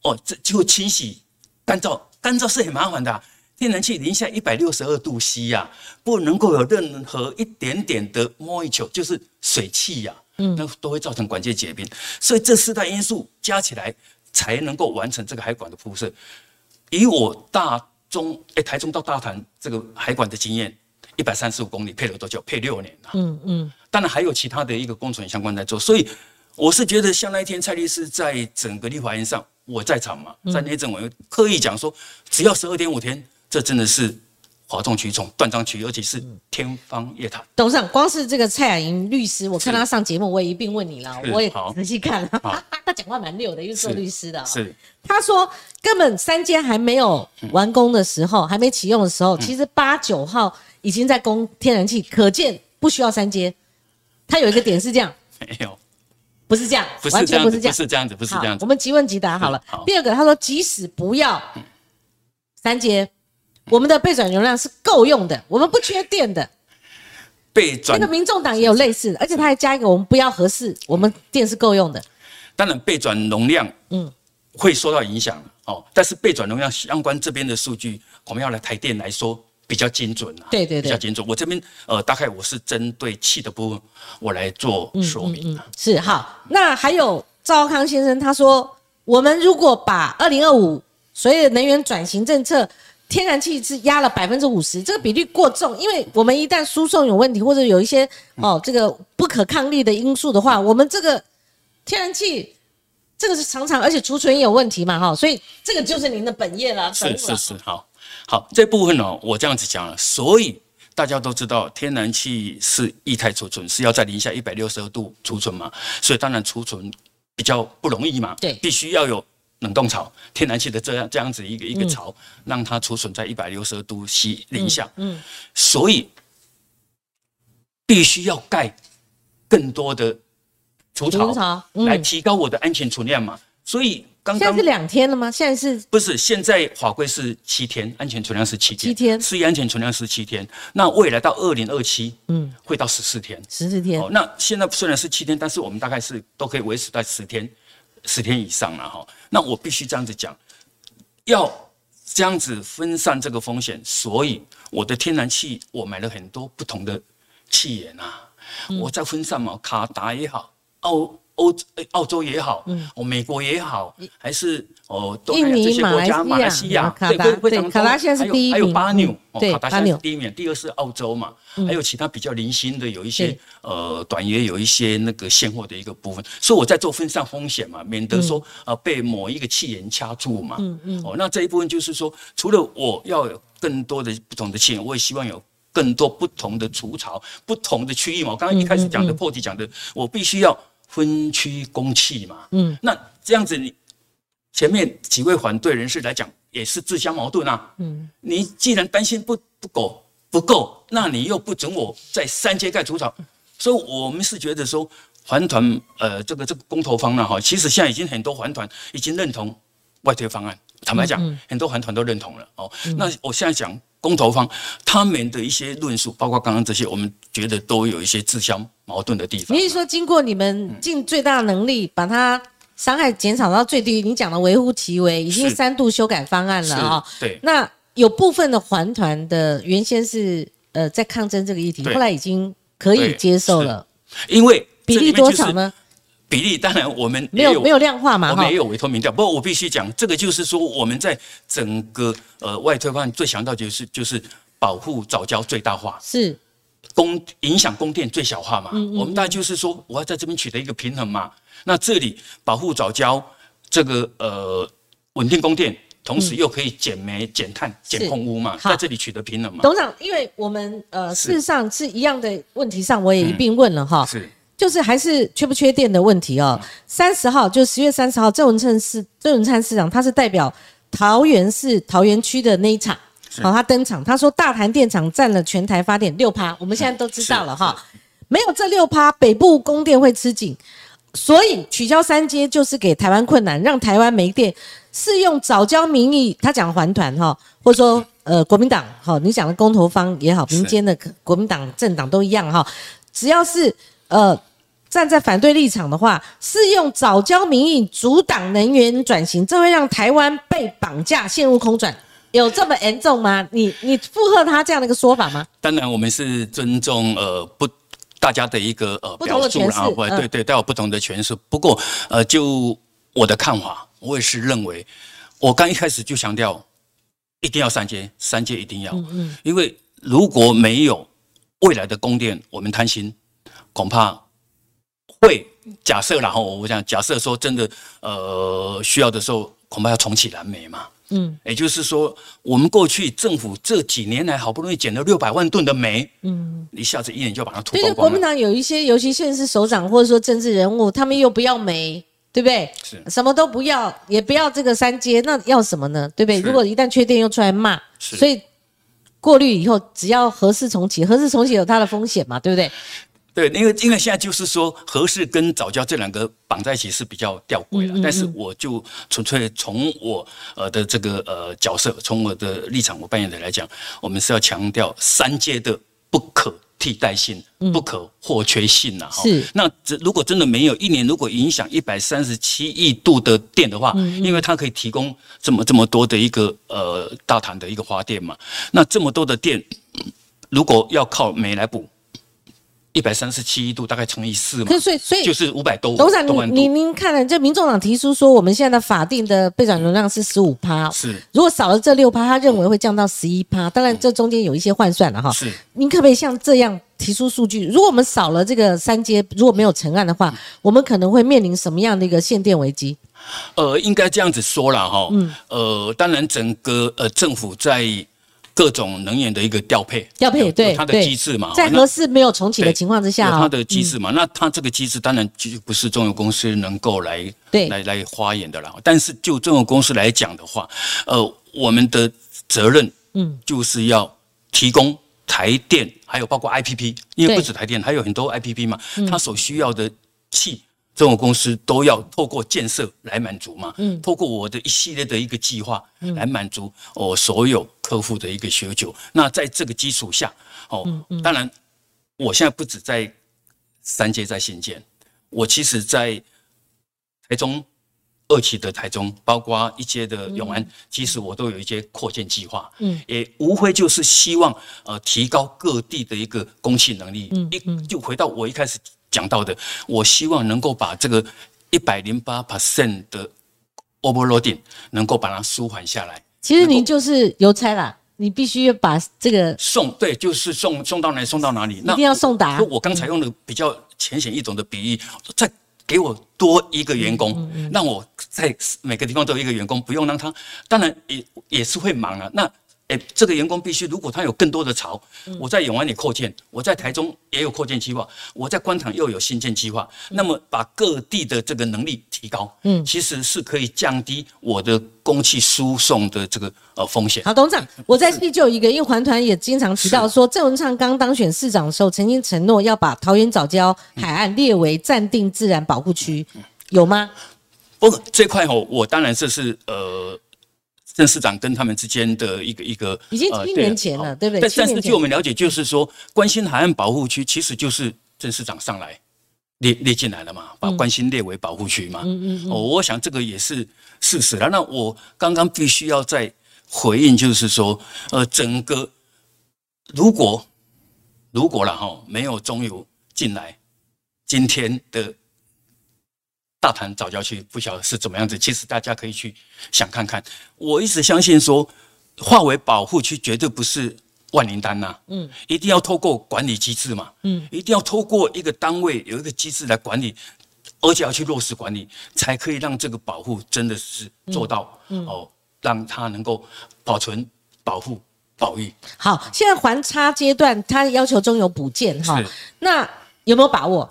哦，这就清洗干燥，干燥是很麻烦的。天然气零下一百六十二度 C 呀，不能够有任何一点点的 moisture，就是水汽呀，嗯，那都会造成管线结冰。所以这四大因素加起来，才能够完成这个海管的铺设。以我大中哎台中到大潭这个海管的经验，一百三十五公里配了多久？配六年了。嗯嗯。当然还有其他的一个工程相关在做，所以我是觉得像那一天蔡律师在整个立法院上，我在场嘛，在内政委员刻意讲说，只要十二点五天。这真的是哗众取宠、断章取义，而且是天方夜谭。董事长，光是这个蔡雅莹律师，我看他上节目，我也一并问你了，我也仔细看了，他讲话蛮溜的，因为做律师的。是，他说根本三阶还没有完工的时候，还没启用的时候，其实八九号已经在供天然气，可见不需要三阶。他有一个点是这样，没有，不是这样，完全不是这样，不是这样子，不是这样子。我们即问即答好了。第二个，他说即使不要三阶。我们的备转容量是够用的，我们不缺电的。备转那个民众党也有类似的，而且他还加一个，我们不要合适，我们电是够用的。当然备转容量嗯会受到影响哦，但是备转容量相关这边的数据，我们要来台电来说比较精准啊。对对对，比较精准。我这边呃大概我是针对气的部分，我来做说明。是好，那还有赵康先生他说，我们如果把二零二五所有的能源转型政策。天然气是压了百分之五十，这个比率过重，因为我们一旦输送有问题，或者有一些哦这个不可抗力的因素的话，我们这个天然气这个是常常而且储存也有问题嘛哈，所以这个就是您的本业了。是是是，好，好这部分呢，我这样子讲了，所以大家都知道天然气是液态储存，是要在零下一百六十二度储存嘛，所以当然储存比较不容易嘛，对，必须要有。冷冻槽，天然气的这样这样子一个一个槽，让它储存在一百六十二度 C 零下，嗯，所以必须要盖更多的储槽来提高我的安全储量嘛。所以刚刚现在是两天了吗？现在是不是？现在法规是七天，安全存量是七天，七天，适宜安全存量是七天。那未来到二零二七，嗯，会到十四天，十四天。那现在虽然是七天，但是我们大概是都可以维持在十天。十天以上了哈，那我必须这样子讲，要这样子分散这个风险，所以我的天然气我买了很多不同的气源啊，我在分散嘛，卡达也好，澳。欧澳洲也好，哦，美国也好，还是哦，印尼、这些国家，马来西亚，对，非常卡达现在是第一名，还有巴纽，对，卡达现在是第一名，第二是澳洲嘛，还有其他比较零星的，有一些呃短约有一些那个现货的一个部分，所以我在做分散风险嘛，免得说呃被某一个气源掐住嘛，嗯嗯，哦，那这一部分就是说，除了我要有更多的不同的气源，我也希望有更多不同的除槽、不同的区域嘛。我刚刚一开始讲的破题讲的，我必须要。分区供气嘛，嗯，那这样子你前面几位反对人士来讲也是自相矛盾啊，嗯，你既然担心不不够不够，那你又不准我在三阶盖除草，所以我们是觉得说环团呃这个这个公投方呢哈，其实现在已经很多环团已经认同外推方案，坦白讲，很多环团都认同了哦，那我现在讲。公投方他们的一些论述，包括刚刚这些，我们觉得都有一些自相矛盾的地方。你是说，经过你们尽最大能力，把它伤害减少到最低？你讲的微乎其微，已经三度修改方案了啊。对。那有部分的环团的原先是呃在抗争这个议题，后来已经可以接受了。因为比例多少呢？比例当然我们没有没有量化嘛，我们也有委托民调。不过我必须讲，这个就是说我们在整个呃外推方案最强调就是就是保护早交最大化，是供影响供电最小化嘛。我们大概就是说我要在这边取得一个平衡嘛。那这里保护早交这个呃稳定供电，同时又可以减煤减碳减空污嘛，在这里取得平衡嘛。董事长，因为我们呃事实上是一样的问题上，我也一并问了哈。是。就是还是缺不缺电的问题哦。三十号就十月三十号，郑文灿市郑文灿市长他是代表桃园市桃园区的那一场，好，他登场，他说大潭电厂占了全台发电六趴，我们现在都知道了哈，没有这六趴，北部供电会吃紧。所以取消三阶就是给台湾困难，让台湾没电，是用早交民意，他讲还团哈，或者说呃国民党哈，你讲的公投方也好，民间的国民党政党都一样哈，只要是呃站在反对立场的话，是用早教民意阻挡能源转型，这会让台湾被绑架陷入空转，有这么严重吗？你你附和他这样的一个说法吗？当然，我们是尊重呃不。大家的一个呃表述啊，或对对都有不同的诠释。不过呃，就我的看法，我也是认为，我刚一开始就强调，一定要三阶，三阶一定要。嗯嗯。因为如果没有未来的供电，我们贪心，恐怕会假设然后我想假设说真的呃需要的时候，恐怕要重启燃煤嘛。嗯，也就是说，我们过去政府这几年来好不容易减了六百万吨的煤，嗯，一下子一年就把它脱光光国民党有一些，尤其现在是首长或者说政治人物，他们又不要煤，对不对？是，什么都不要，也不要这个三阶，那要什么呢？对不对？如果一旦缺电又出来骂，所以过滤以后，只要合适重启，合适重启有它的风险嘛，对不对？对，因为因为现在就是说，合适跟早教这两个绑在一起是比较吊诡了。但是我就纯粹从我呃的这个呃角色，从我的立场我扮演的来讲，我们是要强调三阶的不可替代性、不可或缺性呐。是。那这如果真的没有一年，如果影响一百三十七亿度的电的话，因为它可以提供这么这么多的一个呃大潭的一个发电嘛，那这么多的电，如果要靠煤来补。一百三十七度，大概乘以四嘛，所以所以就是五百多。董事长，您您您看了，这民众党提出说，我们现在的法定的备转容量是十五趴，是如果少了这六趴，他认为会降到十一趴。当然，这中间有一些换算了哈。是，您可不可以像这样提出数据？如果我们少了这个三阶，如果没有成案的话，我们可能会面临什么样的一个限电危机？呃，应该这样子说了哈。嗯。呃，当然，整个呃政府在。各种能源的一个调配，调配对它的机制嘛，在合适没有重启的情况之下，它的机制嘛，那它这个机制当然就不是中油公司能够来对来来发言的了。但是就中油公司来讲的话，呃，我们的责任嗯就是要提供台电，还有包括 IPP，因为不止台电，还有很多 IPP 嘛，它所需要的气。这种公司都要透过建设来满足嘛？嗯，透过我的一系列的一个计划来满足我所有客户的一个需求。那在这个基础下，哦，当然，我现在不止在三阶在新建，我其实在台中二期的台中，包括一阶的永安，其实我都有一些扩建计划。嗯，也无非就是希望呃提高各地的一个供气能力。嗯，一就回到我一开始。讲到的，我希望能够把这个一百零八 percent 的 overloading 能够把它舒缓下来。其实您就是邮差啦，你必须要把这个送对，就是送送到哪送到哪里，一定要送达。我刚才用的比较浅显易懂的比喻，再给我多一个员工，让我在每个地方都有一个员工，不用让他，当然也也是会忙啊。那哎，这个员工必须，如果他有更多的槽，我在永安里扩建，我在台中也有扩建计划，我在官塘又有新建计划，那么把各地的这个能力提高，嗯，其实是可以降低我的供气输送的这个呃风险。好，董事长，我在这就一个，因为环团也经常提到说，郑文灿刚当选市长的时候，曾经承诺要把桃园早礁海岸列为暂定自然保护区，有吗？不，这块哦，我当然这是呃。郑市长跟他们之间的一个一个，已经七年前了，对不对？但但是据我们了解，就是说关心海岸保护区，其实就是郑市长上来列列进来了嘛，把关心列为保护区嘛。嗯嗯哦，我想这个也是事实了。那我刚刚必须要再回应，就是说，呃，整个如果如果了哈，没有中油进来，今天的。大潭早教区不晓得是怎么样子，其实大家可以去想看看。我一直相信说，化为保护区绝对不是万灵丹呐，嗯，一定要透过管理机制嘛，嗯，一定要透过一个单位有一个机制来管理，而且要去落实管理，才可以让这个保护真的是做到哦，让它能够保存、保护、保育。好，现在还差阶段，它要求中有补件哈，那有没有把握？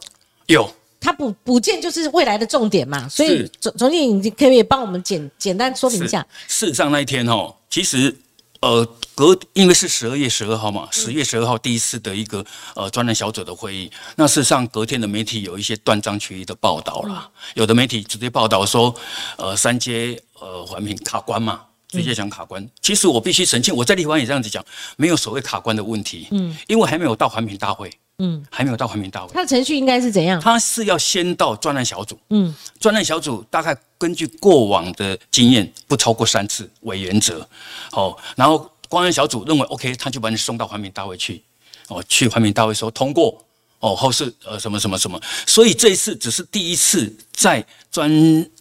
有，它补补件就是未来的重点嘛，所以是总总经理，你可以帮我们简简单说明一下？事实上那一天哦，其实呃隔因为是十二月十二号嘛，十月十二号第一次的一个呃专栏小组的会议，那事实上隔天的媒体有一些断章取义的报道啦，有的媒体直接报道说，呃三阶呃环评卡关嘛。直接讲卡关，其实我必须澄清，我在立法院也这样子讲，没有所谓卡关的问题，嗯，因为还没有到环评大会，嗯，还没有到环评大会，它的程序应该是怎样？它是要先到专案小组，嗯，专案小组大概根据过往的经验，不超过三次为原则，哦，然后专案小组认为 OK，他就把你送到环评大会去，哦，去环评大会说通过，哦，后是呃什么什么什么，所以这一次只是第一次在专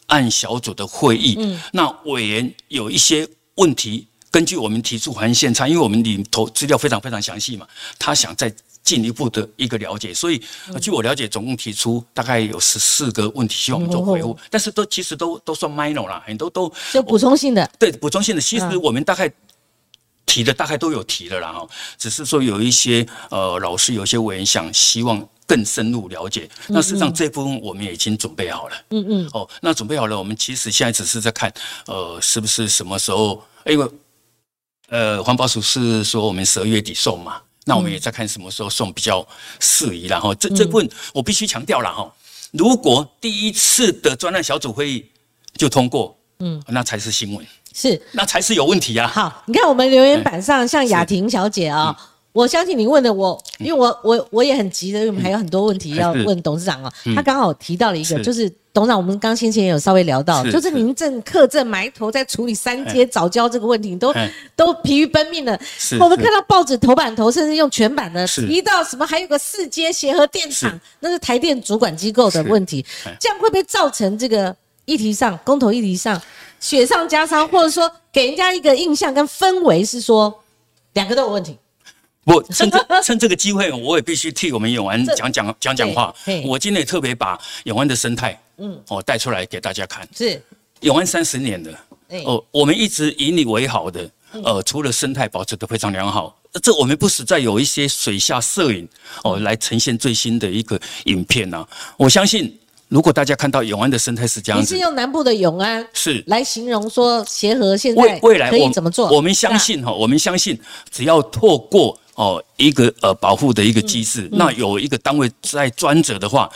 案小组的会议，嗯，那委员有一些问题，根据我们提出还现差，因为我们里头资料非常非常详细嘛，他想再进一步的一个了解，所以呃据我了解，总共提出大概有十四个问题，希望我们做回复，但是都其实都都算 minor 啦，很多都就补充性的，对补充性的，其实我们大概。提的大概都有提了啦哈，只是说有一些呃老师有一些委员想希望更深入了解，那事实上这部分我们也已经准备好了，嗯嗯，哦，那准备好了，我们其实现在只是在看呃是不是什么时候，因为呃环保署是说我们十二月底送嘛，那我们也在看什么时候送比较适宜然后这这部分我必须强调了哈，如果第一次的专案小组会议就通过，嗯，那才是新闻。是，那才是有问题啊！好，你看我们留言板上，像雅婷小姐啊，我相信你问的我，因为我我我也很急的，因为我们还有很多问题要问董事长啊。他刚好提到了一个，就是董事长，我们刚先前也有稍微聊到，就是您正客正埋头在处理三阶早教这个问题，都都疲于奔命了。我们看到报纸头版头，甚至用全版的提到什么，还有个四阶协和电厂，那是台电主管机构的问题，这样会不会造成这个议题上公投议题上？雪上加霜，或者说给人家一个印象跟氛围是说两个都有问题。不，趁这 趁这个机会，我也必须替我们永安讲讲讲讲话。我今天也特别把永安的生态，嗯，哦带出来给大家看。是永安三十年的，哦，我们一直以你为好的，呃，除了生态保持得非常良好，这我们不时在有一些水下摄影哦来呈现最新的一个影片呐。我相信。如果大家看到永安的生态是这样子，你是用南部的永安是来形容说协和现在未来可以怎么做？我们相信哈，我们相信只要透过哦一个呃保护的一个机制，那有一个单位在专责的话，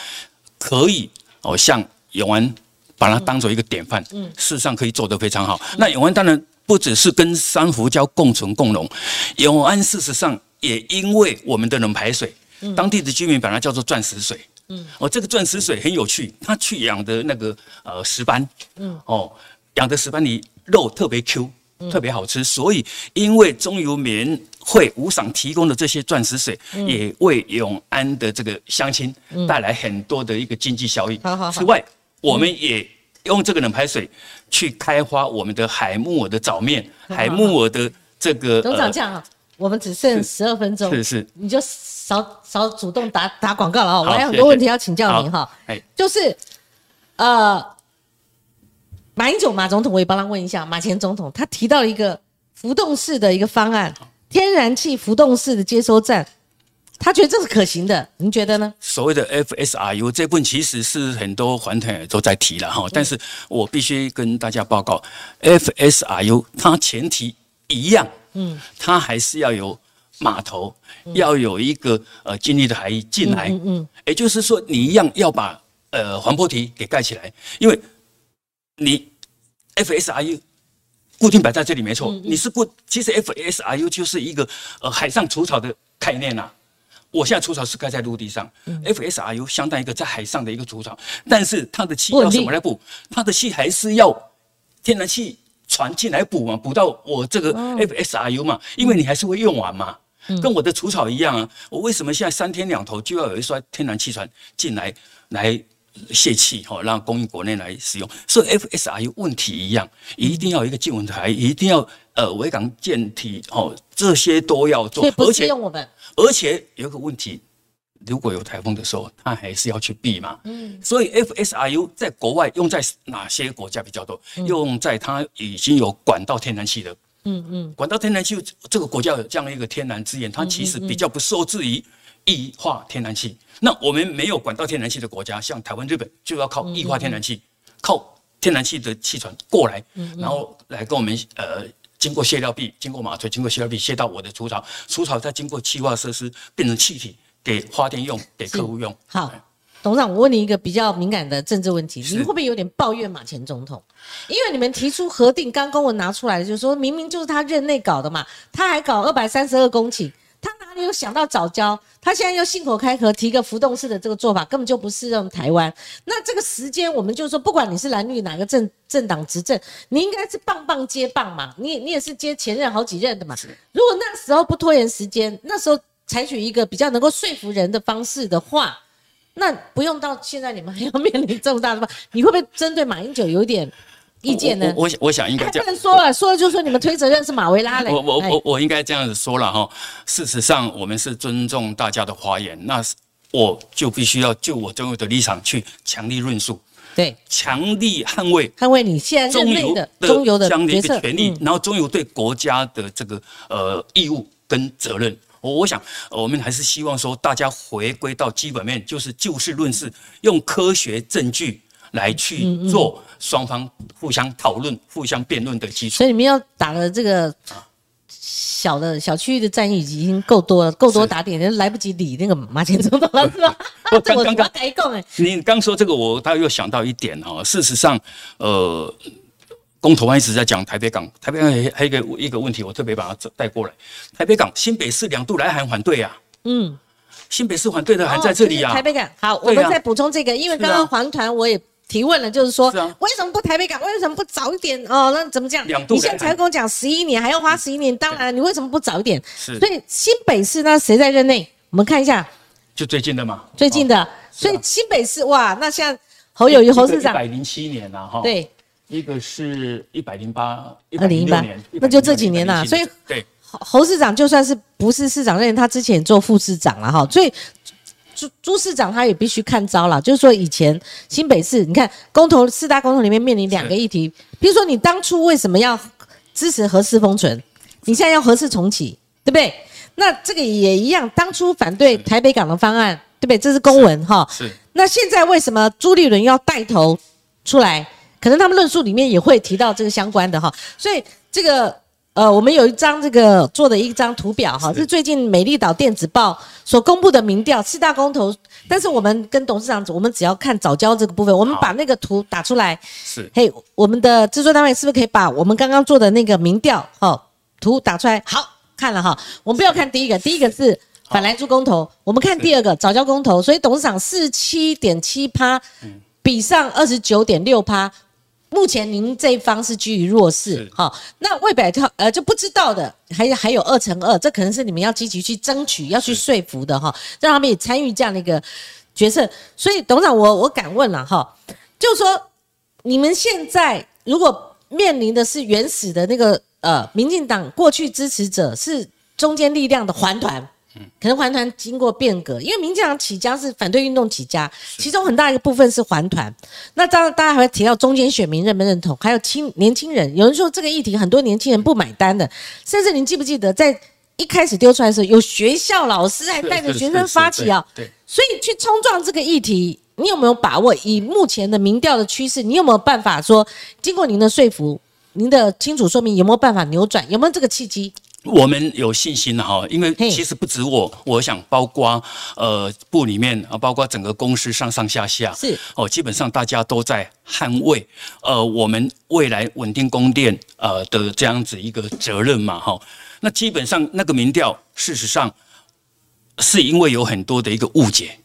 可以哦像永安把它当做一个典范，嗯，事实上可以做得非常好。那永安当然不只是跟珊瑚礁共存共荣，永安事实上也因为我们的冷排水，当地的居民把它叫做钻石水。嗯，哦，这个钻石水很有趣，它去养的那个呃石斑，嗯，哦，养的石斑鱼肉特别 Q，特别好吃，所以因为中油棉会无偿提供的这些钻石水，也为永安的这个乡亲带来很多的一个经济效益。好好好。此外，我们也用这个冷排水去开发我们的海木耳的藻面，海木耳的这个。董事长这样啊，我们只剩十二分钟，是是，你就。少少主动打打广告了哦，我还有很多问题要请教您哈。哎，就是呃，马英九马总统，我也帮他问一下，马前总统他提到一个浮动式的一个方案，天然气浮动式的接收站，他觉得这是可行的，您觉得呢？所谓的 FSRU 这部分其实是很多环团都在提了哈，但是我必须跟大家报告，FSRU 它前提一样，嗯，它还是要有。码头要有一个呃经历的海域进来，嗯嗯，也就是说你一样要把呃环坡堤给盖起来，因为你 FSRU 固定摆在这里没错，你是固，其实 FSRU 就是一个呃海上除草的概念呐。我现在除草是盖在陆地上，FSRU 相当于一个在海上的一个除草，但是它的气要什么来补？它的气还是要天然气船进来补嘛，补到我这个 FSRU 嘛，因为你还是会用完嘛。跟我的除草一样啊！我为什么现在三天两头就要有一艘天然气船进来来泄气哈，让供应国内来使用？所以 FSRU 问题一样，一定要一个进文台，一定要呃维港舰体哦，这些都要做。而且用我们，而且有个问题，如果有台风的时候，它还是要去避嘛。嗯。所以 FSRU 在国外用在哪些国家比较多？用在它已经有管道天然气的嗯嗯，管道天然气这个国家有这样一个天然资源，它其实比较不受制于液化天然气。那我们没有管道天然气的国家，像台湾、日本，就要靠液化天然气，靠天然气的气船过来，然后来跟我们呃，经过卸料壁，经过马锤，经过卸料壁卸到我的除草，除草再经过气化设施变成气体，给发电用，给客户用。好。董事长，我问你一个比较敏感的政治问题，你会不会有点抱怨马前总统？因为你们提出核定，刚公文拿出来，就是说明明就是他任内搞的嘛，他还搞二百三十二公顷，他哪里有想到早教？他现在又信口开河提个浮动式的这个做法，根本就不适用台湾。那这个时间，我们就说，不管你是蓝绿哪个政政党执政，你应该是棒棒接棒嘛，你你也是接前任好几任的嘛。如果那时候不拖延时间，那时候采取一个比较能够说服人的方式的话。那不用到现在，你们还要面临这么大的吧？你会不会针对马英九有点意见呢？我我想应该这样说了，说了就说你们推责任是马维拉嘞。我我我我应该这样子说了哈。事实上，我们是尊重大家的发言，那我就必须要就我中有的立场去强力论述，对，强力捍卫捍卫你现在中游的中游的这样的一个权利，然后中游对国家的这个呃义务跟责任。我我想，我们还是希望说，大家回归到基本面，就是就事论事，用科学证据来去做双方互相讨论、互相辩论的基础。所以你们要打的这个小的小区域的战役已经够多了，够多打点，人来不及理那个马前总统了，是吧？我刚刚刚改供哎，你刚说这个，我倒又想到一点哈，事实上，呃。公投一直在讲台北港，台北港还还有一个一个问题，我特别把它带过来。台北港新北市两度来函反对啊，嗯，新北市反对的还在这里啊。台北港好，我们再补充这个，因为刚刚黄团我也提问了，就是说为什么不台北港？为什么不早一点？哦，那怎么讲？两度你现在才跟我讲十一年，还要花十一年，当然你为什么不早一点？是，所以新北市那谁在任内？我们看一下，就最近的嘛，最近的。所以新北市哇，那像侯友谊侯市长，一百零七年了哈，对。一个是一百零八，二零一八年，那就这几年了。所以，对侯侯市长就算是不是市长任，他之前做副市长了哈。所以朱朱市长他也必须看招了，就是说以前新北市，你看公投四大公投里面面临两个议题，比如说你当初为什么要支持核四封存，你现在要核四重启，对不对？那这个也一样，当初反对台北港的方案，对不对？这是公文哈。是。那现在为什么朱立伦要带头出来？可能他们论述里面也会提到这个相关的哈，所以这个呃，我们有一张这个做的一张图表哈，是最近美丽岛电子报所公布的民调四大公投，但是我们跟董事长，我们只要看早教这个部分，我们把那个图打出来，是，嘿，我们的制作单位是不是可以把我们刚刚做的那个民调哈图打出来？好看了哈，我们不要看第一个，第一个是反来猪公投，我们看第二个早教公投，所以董事长四七点七趴，比上二十九点六趴。目前您这一方是居于弱势，好，那未百跳呃就不知道的，还还有二乘二，这可能是你们要积极去争取、要去说服的哈，让他们也参与这样的一个角色。所以董事长，我我敢问了哈，就是说你们现在如果面临的是原始的那个呃，民进党过去支持者是中间力量的环团。可能环团经过变革，因为民进党起家是反对运动起家，其中很大一个部分是环团。那当然，大家还会提到中间选民认不认同，还有青年轻人。有人说这个议题很多年轻人不买单的，甚至您记不记得在一开始丢出来的时候，有学校老师还带着学生发起啊？对。所以去冲撞这个议题，你有没有把握？以目前的民调的趋势，你有没有办法说，经过您的说服，您的清楚说明，有没有办法扭转？有没有这个契机？我们有信心哈，因为其实不止我，我想包括呃部里面啊，包括整个公司上上下下是哦，基本上大家都在捍卫呃我们未来稳定供电呃的这样子一个责任嘛哈。那基本上那个民调，事实上是因为有很多的一个误解。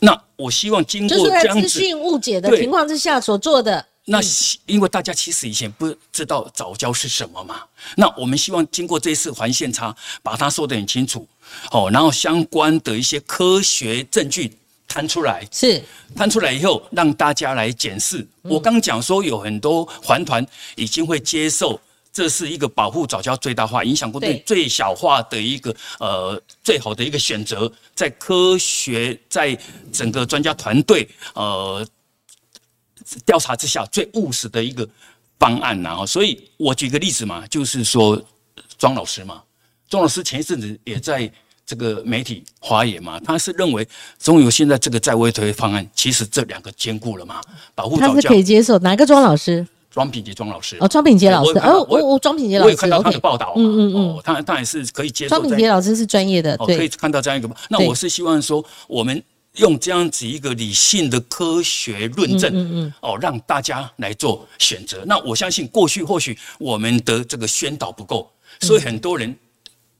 那我希望经过这样子资讯误解的情况之下所做的。那因为大家其实以前不知道早教是什么嘛，那我们希望经过这次环线差，把它说得很清楚，哦，然后相关的一些科学证据摊出来，是摊出来以后，让大家来检视。我刚讲说有很多环团已经会接受，这是一个保护早教最大化、影响过对最小化的一个呃最好的一个选择，在科学在整个专家团队呃。调查之下最务实的一个方案，然后，所以我举个例子嘛，就是说庄老师嘛，庄老师前一阵子也在这个媒体发言嘛，他是认为中油现在这个在微推方案，其实这两个兼顾了嘛，保护他是可以接受哪个庄老师？庄品杰庄老师哦，庄品杰老师哦，我我庄品杰老师，我也看到他的报道，嗯嗯嗯，他当然是可以接受。庄品杰老师是专业的，可以看到这样一个。那我是希望说，我们用这样子一个理性的科学论证，嗯嗯，哦，让大家来做选择。那我相信过去或许我们的这个宣导不够，所以很多人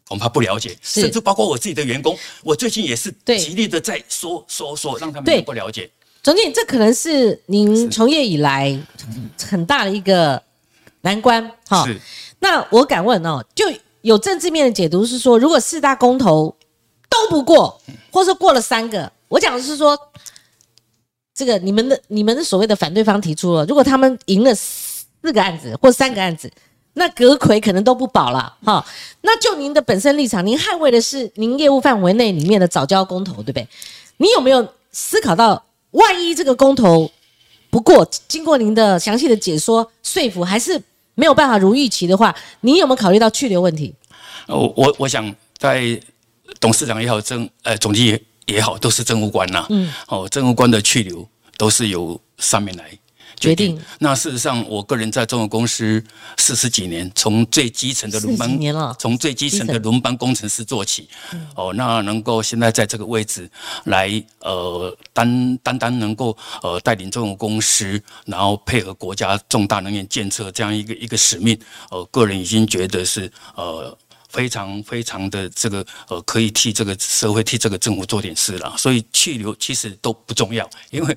恐怕不了解，甚至包括我自己的员工，我最近也是极力的在说说说，让他们不了解。总经理，这可能是您从业以来很大的一个难关，哈。那我敢问哦，就有政治面的解读是说，如果四大公投都不过，或者说过了三个，我讲的是说，这个你们的你们的所谓的反对方提出了，如果他们赢了四个案子或三个案子，那阁魁可能都不保了，哈。那就您的本身立场，您捍卫的是您业务范围内里面的早教公投，对不对？你有没有思考到？万一这个公投不过，经过您的详细的解说说服，还是没有办法如预期的话，你有没有考虑到去留问题？我我我想在董事长也好，政呃总经也好，都是政务官呐。嗯，哦，政务官的去留都是由上面来。决定。那事实上，我个人在中国公司四十几年，从最基层的轮班，从最基层的轮班工程师做起。哦，那能够现在在这个位置来，呃，单单单能够呃带领中国公司，然后配合国家重大能源建设这样一个一个使命，呃，个人已经觉得是呃非常非常的这个呃可以替这个社会替这个政府做点事了。所以去留其实都不重要，因为。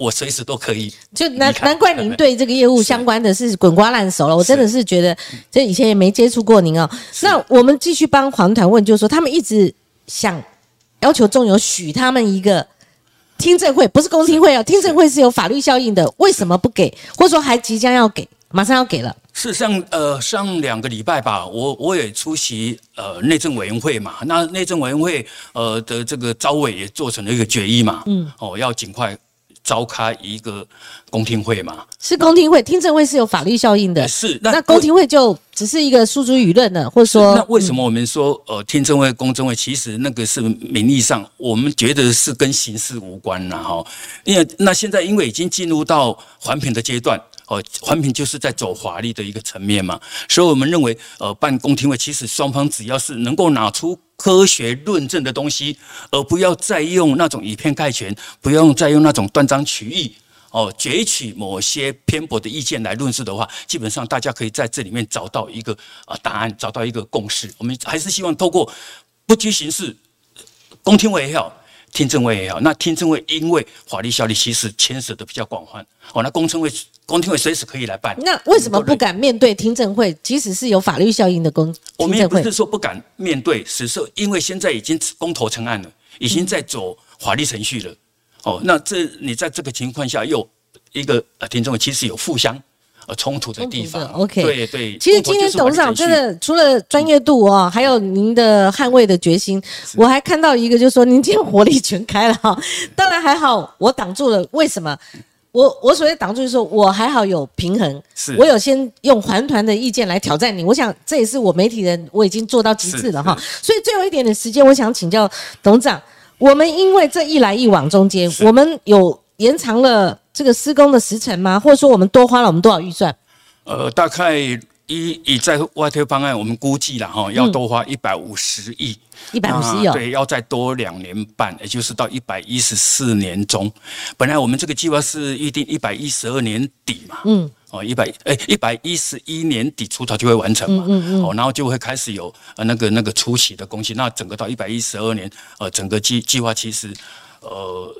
我随时都可以，就难难怪您对这个业务相关的是滚瓜烂熟了。我真的是觉得，这以前也没接触过您哦。那我们继续帮黄团问，就是说他们一直想要求中油许他们一个听证会，不是公听会哦，听证会是有法律效应的，为什么不给？或者说还即将要给，马上要给了？事实上，呃，上两个礼拜吧，我我也出席呃内政委员会嘛，那内政委员会呃的这个招委也做成了一个决议嘛，嗯，哦，要尽快。召开一个公听会嘛？是公听会，听证会是有法律效应的。是那公听会就只是一个输诸舆论的，或者说那为什么我们说呃听证会、公证会，其实那个是名义上，我们觉得是跟形式无关了哈。因为那现在因为已经进入到环评的阶段，哦，环评就是在走法律的一个层面嘛，所以我们认为呃办公听会，其实双方只要是能够拿出。科学论证的东西，而不要再用那种以偏概全，不用再用那种断章取义哦，攫取某些偏颇的意见来论述的话，基本上大家可以在这里面找到一个啊答案，找到一个共识。我们还是希望透过不拘形式，公听会也好。听证会也好，那听证会因为法律效力其实牵涉的比较广泛，哦，那公证会、公听会随时可以来办。那为什么不敢面对听证会？即使是有法律效应的公，我们也不是说不敢面对，只是因为现在已经公投成案了，已经在走法律程序了。哦，那这你在这个情况下又一个呃听证会，其实有互相。冲突的地方，OK，对对。其实今天董事长真的除了专业度哦，还有您的捍卫的决心，我还看到一个，就是说您今天火力全开了哈。当然还好，我挡住了。为什么？我我所谓挡住，就是说我还好有平衡，是我有先用环团的意见来挑战你。我想这也是我媒体人我已经做到极致了哈。所以最后一点的时间，我想请教董事长，我们因为这一来一往中间，我们有延长了。这个施工的时程吗？或者说我们多花了我们多少预算？呃，大概以以在外推方案，我们估计了哈，要多花一百五十亿，一百五十亿哦，对，要再多两年半，也就是到一百一十四年中。本来我们这个计划是预定一百一十二年底嘛，嗯，哦，一百哎一百一十一年底出头就会完成嘛，嗯嗯，哦，然后就会开始有呃那个那个初期的工期，那整个到一百一十二年，呃，整个计计划其实呃。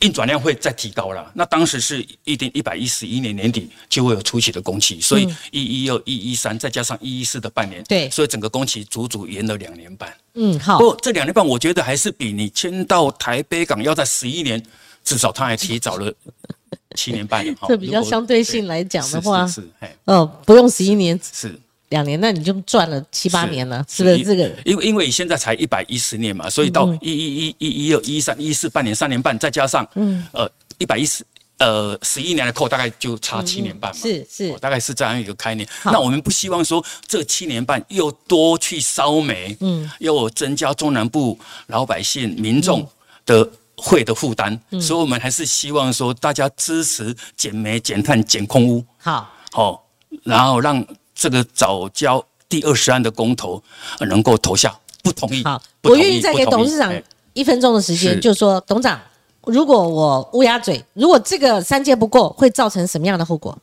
运转量会再提高了，那当时是预定一百一十一年年底就会有初期的工期，所以一一二一一三再加上一一四的半年，对，所以整个工期足足延了两年半。嗯，好。不过这两年半，我觉得还是比你迁到台北港要在十一年，至少他还提早了 七年半。这比较相对性来讲的话，是，哦，不用十一年，是。两年，那你就赚了七八年了，是不是这个？因为因为现在才一百一十年嘛，所以到一一一一一二一三一四半年三年半，再加上嗯。呃一百一十呃十一年的扣，大概就差七年半嘛，是是。哦，大概是这样一个概念。那我们不希望说这七年半又多去烧煤，嗯，又增加中南部老百姓民众的会的负担，所以我们还是希望说大家支持减煤、减碳、减空污，好，哦，然后让这个早交第二十案的公投、呃能够投下不同意。我愿意再给董事长哎一分钟的时间，是就说董事长，如果我乌鸦嘴，如果这个三阶不过，会造成什么样的后果？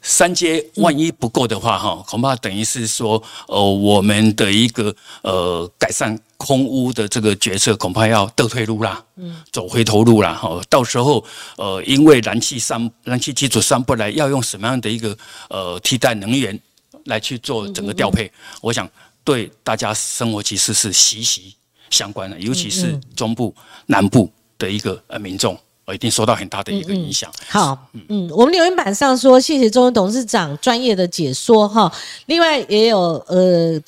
三阶万一不够的话，哈、恐怕等于是说，呃，我们的一个呃改善空屋的这个决策，恐怕要倒退路啦，嗯，走回头路啦，哈、到时候呃，因为燃气上燃气基础上不来，要用什么样的一个呃替代能源来去做整个调配，我想对大家生活其实是息息相关的，尤其是中部、南部的一个呃民众，我，一定受到很大的一个影响。好，嗯，我们留言板上说谢谢中文董事长专业的解说哈。另外也有呃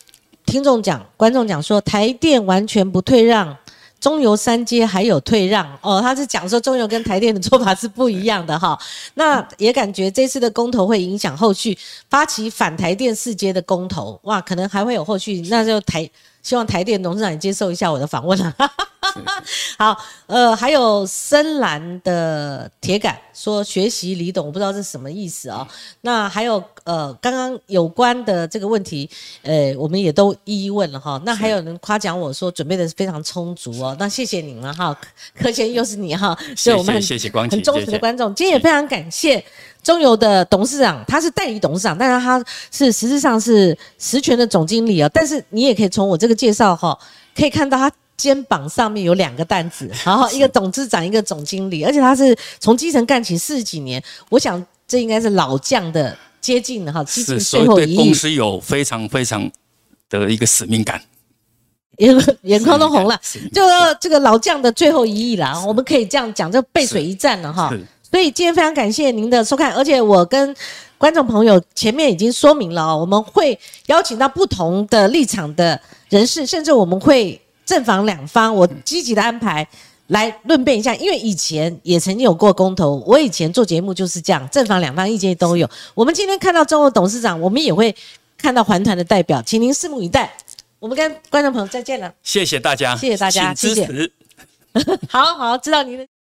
听众讲、观众讲说，台电完全不退让，中油三阶还有退让哦。他是讲说中油跟台电的做法是不一样的哈。那也感觉这次的公投会影响后续发起反台电四阶的公投，哇，可能还会有后续，那就台。希望台电董事长也接受一下我的访问了。好，呃，还有深蓝的铁杆说学习李董，我不知道这是什么意思啊、那还有呃，刚刚有关的这个问题，呃，我们也都一一问了哈。那还有人夸奖我说准备的非常充足哦，那谢谢你们哈。柯先又是你哈，所以我们很谢谢光启很忠实的观众，今天也非常感谢中油的董事长，他是代理董事长，但是他是实质上是实权的总经理哦。但是你也可以从我这个介绍哈、可以看到他肩膀上面有两个担子，然后一个董事长，一个总经理，而且他是从基层干起四十几年，我想这应该是老将的接近了哈，接近是，所以最后一役，对公司有非常非常的一个使命感。眼眼眶都红了。就说这个老将的最后一役啦，我们可以这样讲，这背水一战了哈。是所以今天非常感谢您的收看，而且我跟观众朋友前面已经说明了哦，我们会邀请到不同的立场的人士，甚至我们会正反两方，我积极的安排。来论辩一下，因为以前也曾经有过公投，我以前做节目就是这样，正反两方意见都有。我们今天看到中国董事长，我们也会看到环团的代表，请您拭目以待。我们跟观众朋友再见了，谢谢大家，谢谢大家请支谢谢持。好好知道您的。